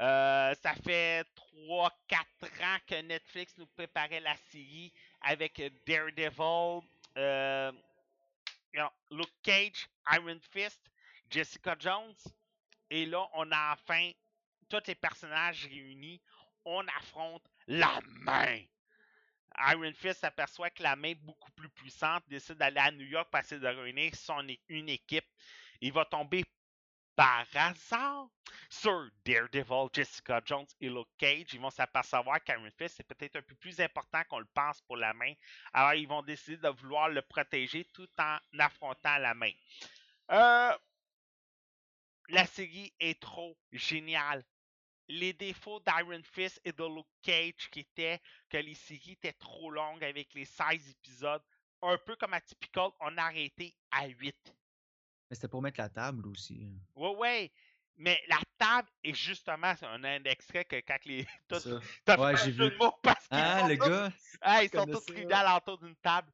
Euh, ça fait 3-4 ans que Netflix nous préparait la série avec Daredevil, euh, non, Luke Cage, Iron Fist, Jessica Jones. Et là, on a enfin tous les personnages réunis. On affronte la main. Iron Fist s'aperçoit que la main beaucoup plus puissante décide d'aller à New York pour essayer de réunir son, une équipe. Il va tomber par hasard sur Daredevil, Jessica Jones et Luke Cage. Ils vont s'apercevoir qu'Iron Fist est peut-être un peu plus important qu'on le pense pour la main. Alors, ils vont décider de vouloir le protéger tout en affrontant la main. Euh, la série est trop géniale. Les défauts d'Iron Fist et de Luke Cage qui étaient que les séries étaient trop longues avec les 16 épisodes. Un peu comme à Typical, on a arrêté à 8. Mais c'était pour mettre la table aussi. hein. Ouais, ouais. Mais la table est justement, un, extrait que quand les. T'as Ouais, fait vu. de mots parce qu'ils Ah, le tous- gars! Ah, ils sont tous ça. réunis alentour d'une table.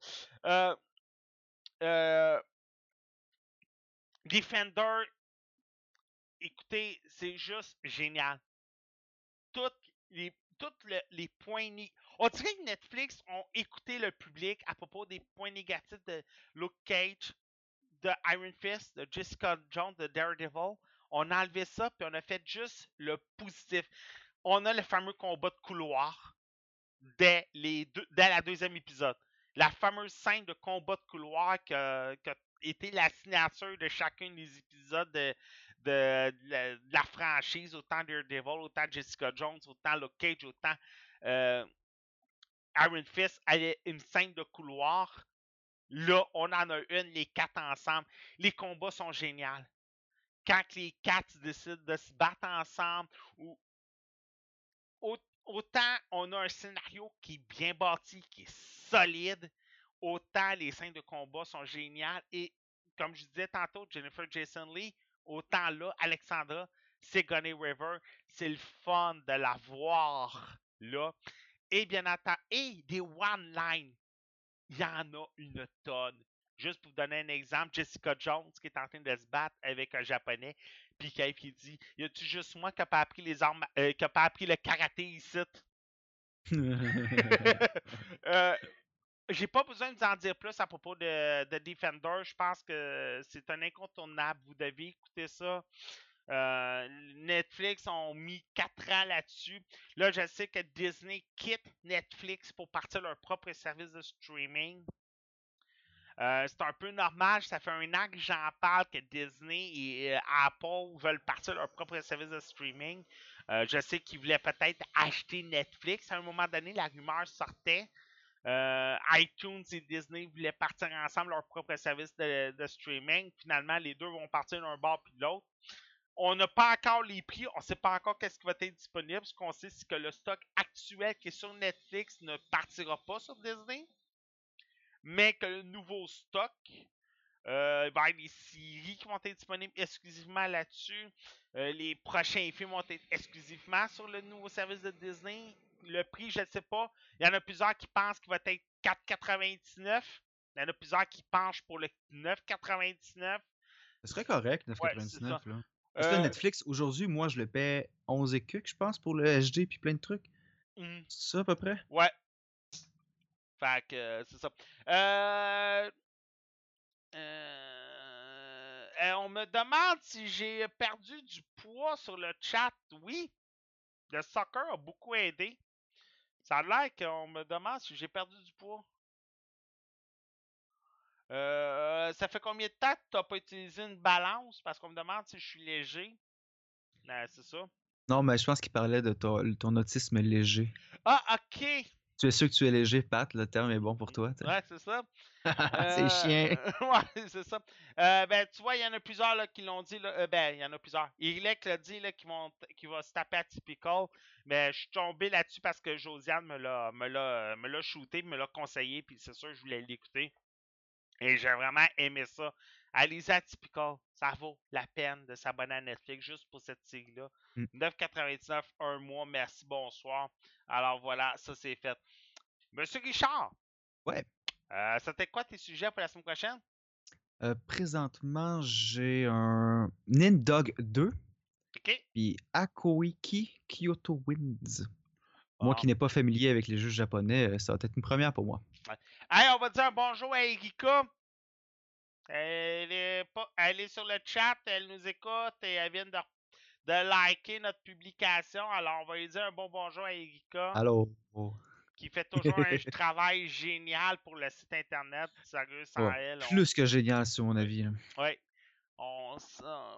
Euh, euh, Defender, écoutez, c'est juste génial. Toutes les, toutes le- les points négatifs. On dirait que Netflix ont écouté le public à propos des points négatifs de Luke Cage, de Iron Fist, de Jessica Jones, de Daredevil. On a enlevé ça, puis on a fait juste le positif. On a le fameux combat de couloir dès, les la deuxième épisode. La fameuse scène de combat de couloir qui a, été la signature de chacun des épisodes de, la, franchise, autant Daredevil, autant Jessica Jones, autant Luke Cage, autant euh, Iron Fist avait une scène de couloir. Là, on en a une, les quatre ensemble. Les combats sont géniaux. Quand les quatre décident de se battre ensemble, autant on a un scénario qui est bien bâti, qui est solide, autant les scènes de combat sont géniales. Et comme je disais tantôt, Jennifer Jason Lee, autant là, Alexandra Sigourney River, c'est le fun de la voir là. Et bien entendu, et des one-line, il y en a une tonne. Juste pour vous donner un exemple, Jessica Jones qui est en train de se battre avec un japonais, puis qui qui dit Y a-tu juste moi qui n'a pas appris les armes, euh, qui a pas appris le karaté ici? Euh, J'ai pas besoin de vous en dire plus à propos de, de Defender. Je pense que c'est un incontournable. Vous devez écouter ça. Euh, Netflix ont mis 4 ans là-dessus. Là, je sais que Disney quitte Netflix pour partir leur propre service de streaming. Euh, c'est un peu normal, ça fait un an que j'en parle que Disney et euh, Apple veulent partir leur propre service de streaming. Je sais qu'ils voulaient peut-être acheter Netflix. À un moment donné, la rumeur sortait. ITunes et Disney voulaient partir ensemble leur propre service de, de streaming. Finalement, les deux vont partir d'un bord puis de l'autre. On n'a pas encore les prix, on ne sait pas encore qu'est-ce qui va être disponible. Ce qu'on sait, c'est que le stock actuel qui est sur Netflix ne partira pas sur Disney, mais que le nouveau stock euh, il va y avoir des séries qui vont être disponibles exclusivement là-dessus. Euh, les prochains films vont être exclusivement sur le nouveau service de Disney. Le prix, je ne sais pas. Il y en a plusieurs qui pensent qu'il va être 4,99. Il y en a plusieurs qui penchent pour le 9,99. Ce serait correct, Ouais, c'est 9,99. ça. Parce que Euh, Netflix, aujourd'hui, moi, je le paie 11 et quelques, je pense, pour le HD puis plein de trucs. hum, C'est ça, à peu près? Ouais. Fait que euh, c'est ça. Euh, euh, euh, on me demande si j'ai perdu du poids sur le chat. Oui. Le soccer a beaucoup aidé. Ça a l'air qu'on me demande si j'ai perdu du poids. Euh, ça fait combien de temps que tu n'as pas utilisé une balance? Parce qu'on me demande si je suis léger. Euh, c'est ça. Non, mais je pense qu'il parlait de ton, ton autisme léger. Ah, ok. Tu es sûr que tu es léger, Pat? Le terme est bon pour toi. Ouais, c'est ça. c'est Euh, chien. ouais, c'est ça. Euh, ben, tu vois, il y en a plusieurs là, qui l'ont dit. Là, euh, ben, il y en a plusieurs. Ilek l'a dit là, qui, vont, qui va se taper à Typical. Mais je suis tombé là-dessus parce que Josiane me l'a, me l'a, me l'a shooté, me l'a conseillé. Puis c'est sûr, je voulais l'écouter. Et j'ai vraiment aimé ça. Allez-y à Typical. Ça vaut la peine de s'abonner à Netflix juste pour cette série-là. Mm. 9,99 un mois. Merci, bonsoir. Alors voilà, ça c'est fait. Monsieur Richard. Ouais. Euh, C'était quoi tes sujets pour la semaine prochaine? Euh, présentement, j'ai un Nindog 2 OK. puis Akoiki Kyoto Winds. Moi qui n'ai pas familier avec les jeux japonais, euh, ça va être une première pour moi. Hey, on va dire un bonjour à Erika. Elle est, pas, elle est sur le chat, elle nous écoute et elle vient de, de liker notre publication. Alors, on va lui dire un bon bonjour à Erika, Allô? Qui fait toujours un travail génial pour le site internet. Sérieux, sans Oh, elle. on- Plus que génial, sur mon avis. là. Ouais. On,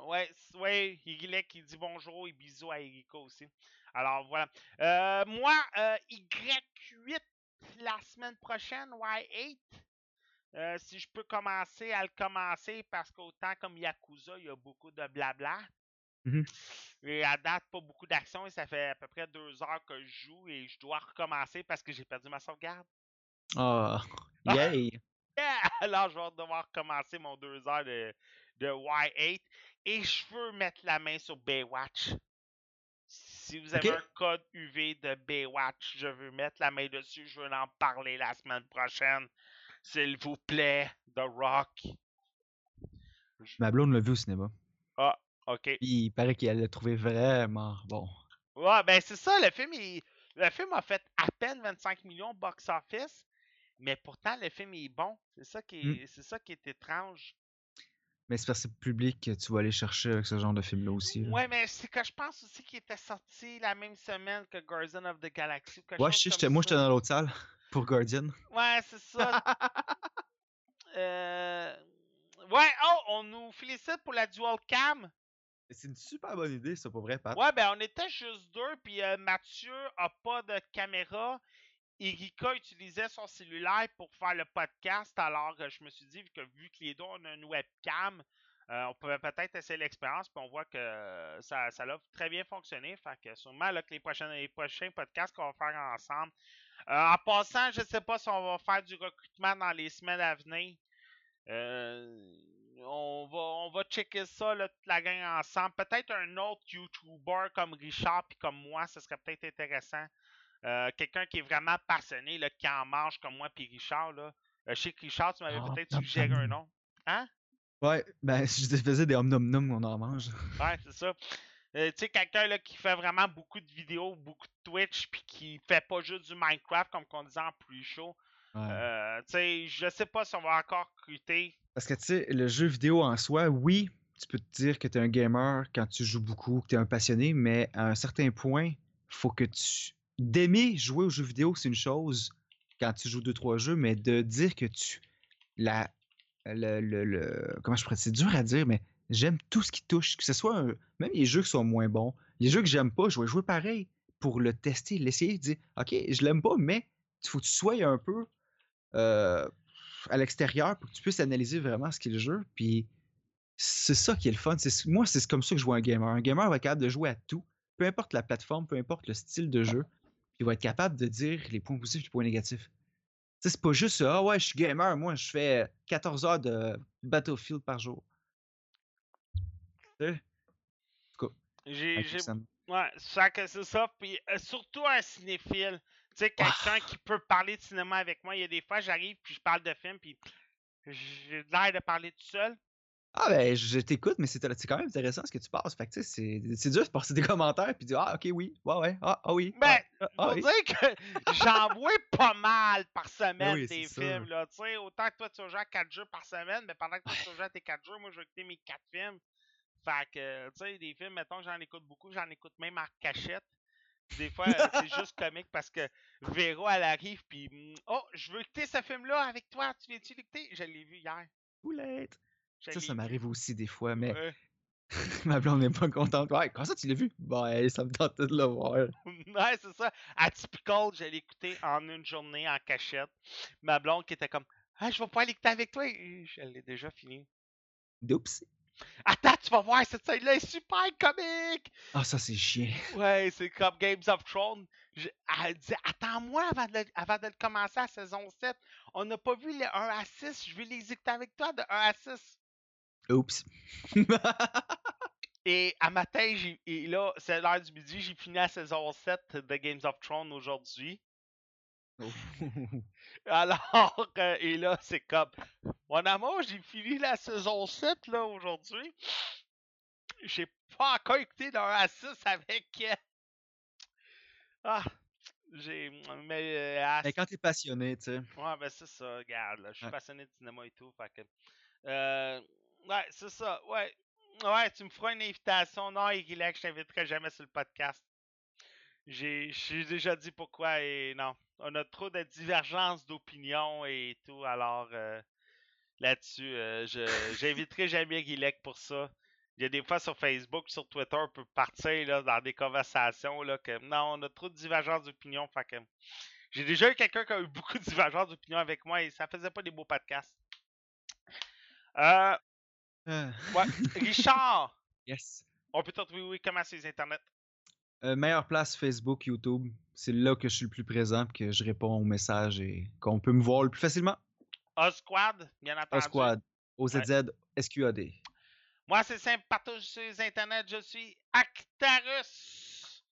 ouais, ouais, Igilek qui dit bonjour et bisous à Erika aussi. Alors voilà. Euh, moi, euh, Y8 la semaine prochaine, Y8. Euh, si je peux commencer à le commencer parce qu'autant comme Yakuza, il y a beaucoup de blabla. Mhm. Et à date, pas beaucoup d'action et ça fait à peu près deux heures que je joue et je dois recommencer parce que j'ai perdu ma sauvegarde. Ah, yay! Yeah! Alors, je vais devoir commencer mon deux heures de, de Y8 et je veux mettre la main sur Baywatch. Si vous avez Ok. un code UV de Baywatch, je veux mettre la main dessus. Je veux en parler la semaine prochaine. S'il vous plaît, The Rock. Ma blonde l'a vu au cinéma. OK. Puis il paraît qu'elle l'a trouvé vraiment bon. Ouais, ben c'est ça, le film, il- le film a fait à peine 25 millions box-office, mais pourtant le film est bon. C'est ça qui est, c'est ça qui est étrange. Mais c'est parce que c'est le public que tu vas aller chercher avec ce genre de film-là aussi. là. Ouais, mais c'est que je pense aussi qu'il était sorti la même semaine que Guardian of the Galaxy. Ouais, je sais, moi j'étais dans l'autre salle pour Guardian. Ouais, c'est ça. Euh, Ouais, oh, on nous félicite pour la dual cam. C'est une super bonne idée, ça, pour vrai, Pat. Ouais, ben on était juste deux, puis euh, Mathieu a pas de caméra. Erika utilisait son cellulaire pour faire le podcast, alors je me suis dit, que, vu que les deux on a une webcam, euh, on pouvait peut-être essayer l'expérience, puis on voit que ça, ça a très bien fonctionné. Fait que sûrement là, que les prochains, les prochains podcasts qu'on va faire ensemble. Euh, en passant, je sais pas si on va faire du recrutement dans les semaines à venir. Euh, on va, on va checker ça, là, toute la gang ensemble. Peut-être un autre YouTuber comme Richard puis comme moi, ce serait peut-être intéressant. Euh, Quelqu'un qui est vraiment passionné, là, qui en mange comme moi puis Richard. Là. Euh, je sais que Richard, tu m'avais Ah, peut-être nom, suggéré nom, un nom. nom. Ouais, ben je faisais des om-nom-nom, on en mange. Ouais, c'est ça. Euh, tu sais, quelqu'un là, qui fait vraiment beaucoup de vidéos, beaucoup de Twitch, puis qui fait pas juste du Minecraft comme qu'on disait en plus chaud. Ouais. Euh, tu sais, je sais pas si on va encore recruter. Parce que tu sais, le jeu vidéo en soi, oui, tu peux te dire que tu es un gamer quand tu joues beaucoup, que tu es un passionné, mais à un certain point, faut que tu. D'aimer jouer aux jeux vidéo, c'est une chose quand tu joues deux, trois jeux, mais de dire que tu. La. Le, le, le- comment je pourrais dire? C'est dur à dire, mais j'aime tout ce qui touche. Que ce soit un- même les jeux qui sont moins bons. Les jeux que j'aime pas, je vais jouer pareil pour le tester, l'essayer, dire OK, je l'aime pas, mais il faut que tu sois un peu euh, à l'extérieur pour que tu puisses analyser vraiment ce qu'est le jeu. Puis c'est ça qui est le fun. C'est, moi, c'est comme ça que je vois un gamer. Un gamer va être capable de jouer à tout, peu importe la plateforme, peu importe le style de jeu. Puis il va être capable de dire les points positifs et les points négatifs. C'est pas juste Ah ouais, je suis gamer, moi, je fais 14 heures de Battlefield par jour. Tu sais? En tout cas, J'ai, Ouais, c'est ça. Puis euh, surtout un cinéphile. Tu sais, quelqu'un qui peut parler de cinéma avec moi. Il y a des fois, j'arrive puis je parle de film puis j'ai l'air de parler tout seul. Ah ben, je t'écoute, mais c'est quand même intéressant ce que tu passes. Fait que tu sais, c'est dur de passer des commentaires puis de dire Ah, ok, oui, ouais, ouais, ah, ah oui. Ben, ah, ah, Pour oui. dire que j'en vois pas mal par semaine oui, des films. Là. Tu sais, autant que toi, tu vas jouer à 4 jeux par semaine, mais pendant que toi, tu vas jouer à tes 4 jeux, moi, je vais écouter mes 4 films. Fait que, tu sais, des films, mettons que j'en écoute beaucoup, j'en écoute même en cachette. Des fois, euh, c'est juste comique parce que Véro, elle arrive, puis mm, Oh, je veux écouter ce film-là avec toi, tu viens-tu l'écouter? Je l'ai vu hier. Poulette. Ça, ça m'arrive aussi des fois, mais Ouais. ma blonde n'est pas contente. Ouais, quand ça, tu l'as vu? Ben, ça me tentait de le voir. ouais, c'est ça. Atypical, je l'ai écouté en une journée en cachette. Ma blonde qui était comme Ah, je vais pas l'écouter avec toi. Je l'ai déjà fini. Oups. Attends, tu vas voir, cette scène-là est super comique! Ah, ça, c'est chiant. Ouais, c'est comme Games of Thrones. Je- Elle dit Attends-moi avant, de le- avant de le commencer à saison 7. On n'a pas vu les 1 à 6. Je vais les écouter avec toi de 1 à 6. Oups. Et à matin, j'ai, et là, c'est l'heure du midi, j'ai fini la saison 7 de Games of Thrones aujourd'hui. Alors, euh, et là, c'est comme, mon amour, j'ai fini la saison 7, là, aujourd'hui. J'ai pas encore écouté d'un à 6 avec... euh, Ah, j'ai... Mais, euh, à Mais quand t'es passionné, tu sais. Ouais, ben c'est ça, regarde, là, je suis Ouais. passionné de cinéma et tout, fait que... Ouais, c'est ça, ouais. Ouais, tu me feras une invitation. Non, Igilek, je t'inviterai jamais sur le podcast. J'ai j'ai déjà dit pourquoi et non. On a trop de divergences d'opinion et tout, alors euh, là-dessus, euh, je j'inviterai jamais Guilec pour ça. Il y a des fois sur Facebook, sur Twitter, on peut partir là, dans des conversations là, que non, on a trop de divergences d'opinion. Fait que j'ai déjà eu quelqu'un qui a eu beaucoup de divergences d'opinion avec moi et ça faisait pas des beaux podcasts. Euh, Ah, ouais. Richard, yes. on peut te retrouver oui, comment sur les internets? Euh, meilleure place Facebook, YouTube. C'est là que je suis le plus présent, que je réponds aux messages et qu'on peut me voir le plus facilement. Osquad, bien entendu. Squad, OZZ, SQAD. Moi, c'est simple, partout sur les internets, je suis Actarus.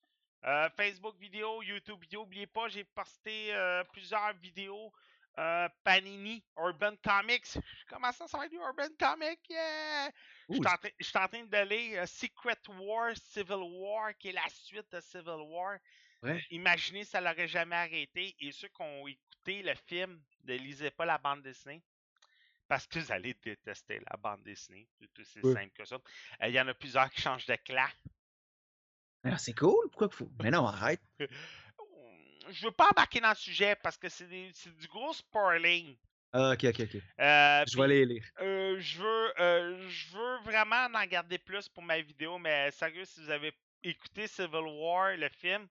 Euh, Facebook vidéo, YouTube vidéo. N'oubliez pas, j'ai posté euh, plusieurs vidéos. Euh, Panini, Urban Comics. Comment ça, ça va être du Urban Comics? Yeah! Je suis en train- en de lire euh, Secret War, Civil War, qui est la suite de Civil War. Ouais. Imaginez, ça l'aurait jamais arrêté. Et ceux qui ont écouté le film, ne lisez pas la bande dessinée. Parce que vous allez détester la bande dessinée. C'est aussi Ouais. simple que ça. Euh, Il y en a plusieurs qui changent de clan. Ah, c'est cool, pourquoi faut? Mais non, arrête. Je veux pas embarquer dans le sujet parce que c'est des- c'est du gros spoiling. Ah, ok, ok, ok. Euh, Je vais aller lire. euh, je veux, euh, je veux vraiment en garder plus pour ma vidéo, mais sérieux, si vous avez écouté Civil War, le film,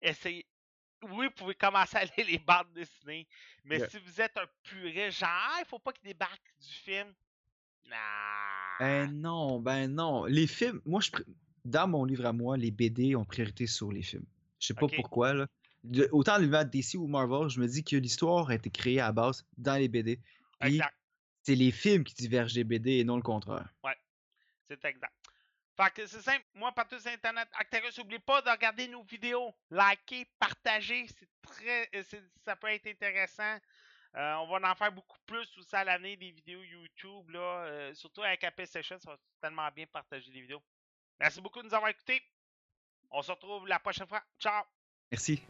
essayez. Oui, vous pouvez commencer à lire les bandes dessinées, mais Yeah. si vous êtes un puriste, genre, il faut pas qu'il débarque du film. Nah. Ben non, ben non. Les films, moi, je, dans mon livre à moi, les BD ont priorité sur les films. Je sais pas pourquoi, là. De- autant l'univers DC ou Marvel, je me dis que l'histoire a été créée à la base dans les BD. Exact. c'est les films qui divergent des BD et non le contraire. C'est exact. Fait que c'est simple. Moi, partout sur Internet, Actarus, n'oubliez pas de regarder nos vidéos. Liker, partager. C'est très. euh, Ça peut être intéressant. Euh, on va en faire beaucoup plus aussi à l'année des vidéos YouTube. Là, euh, surtout avec Apple Session, ça va tellement bien partager les vidéos. Merci beaucoup de nous avoir écoutés. On se retrouve la prochaine fois. Ciao! Merci.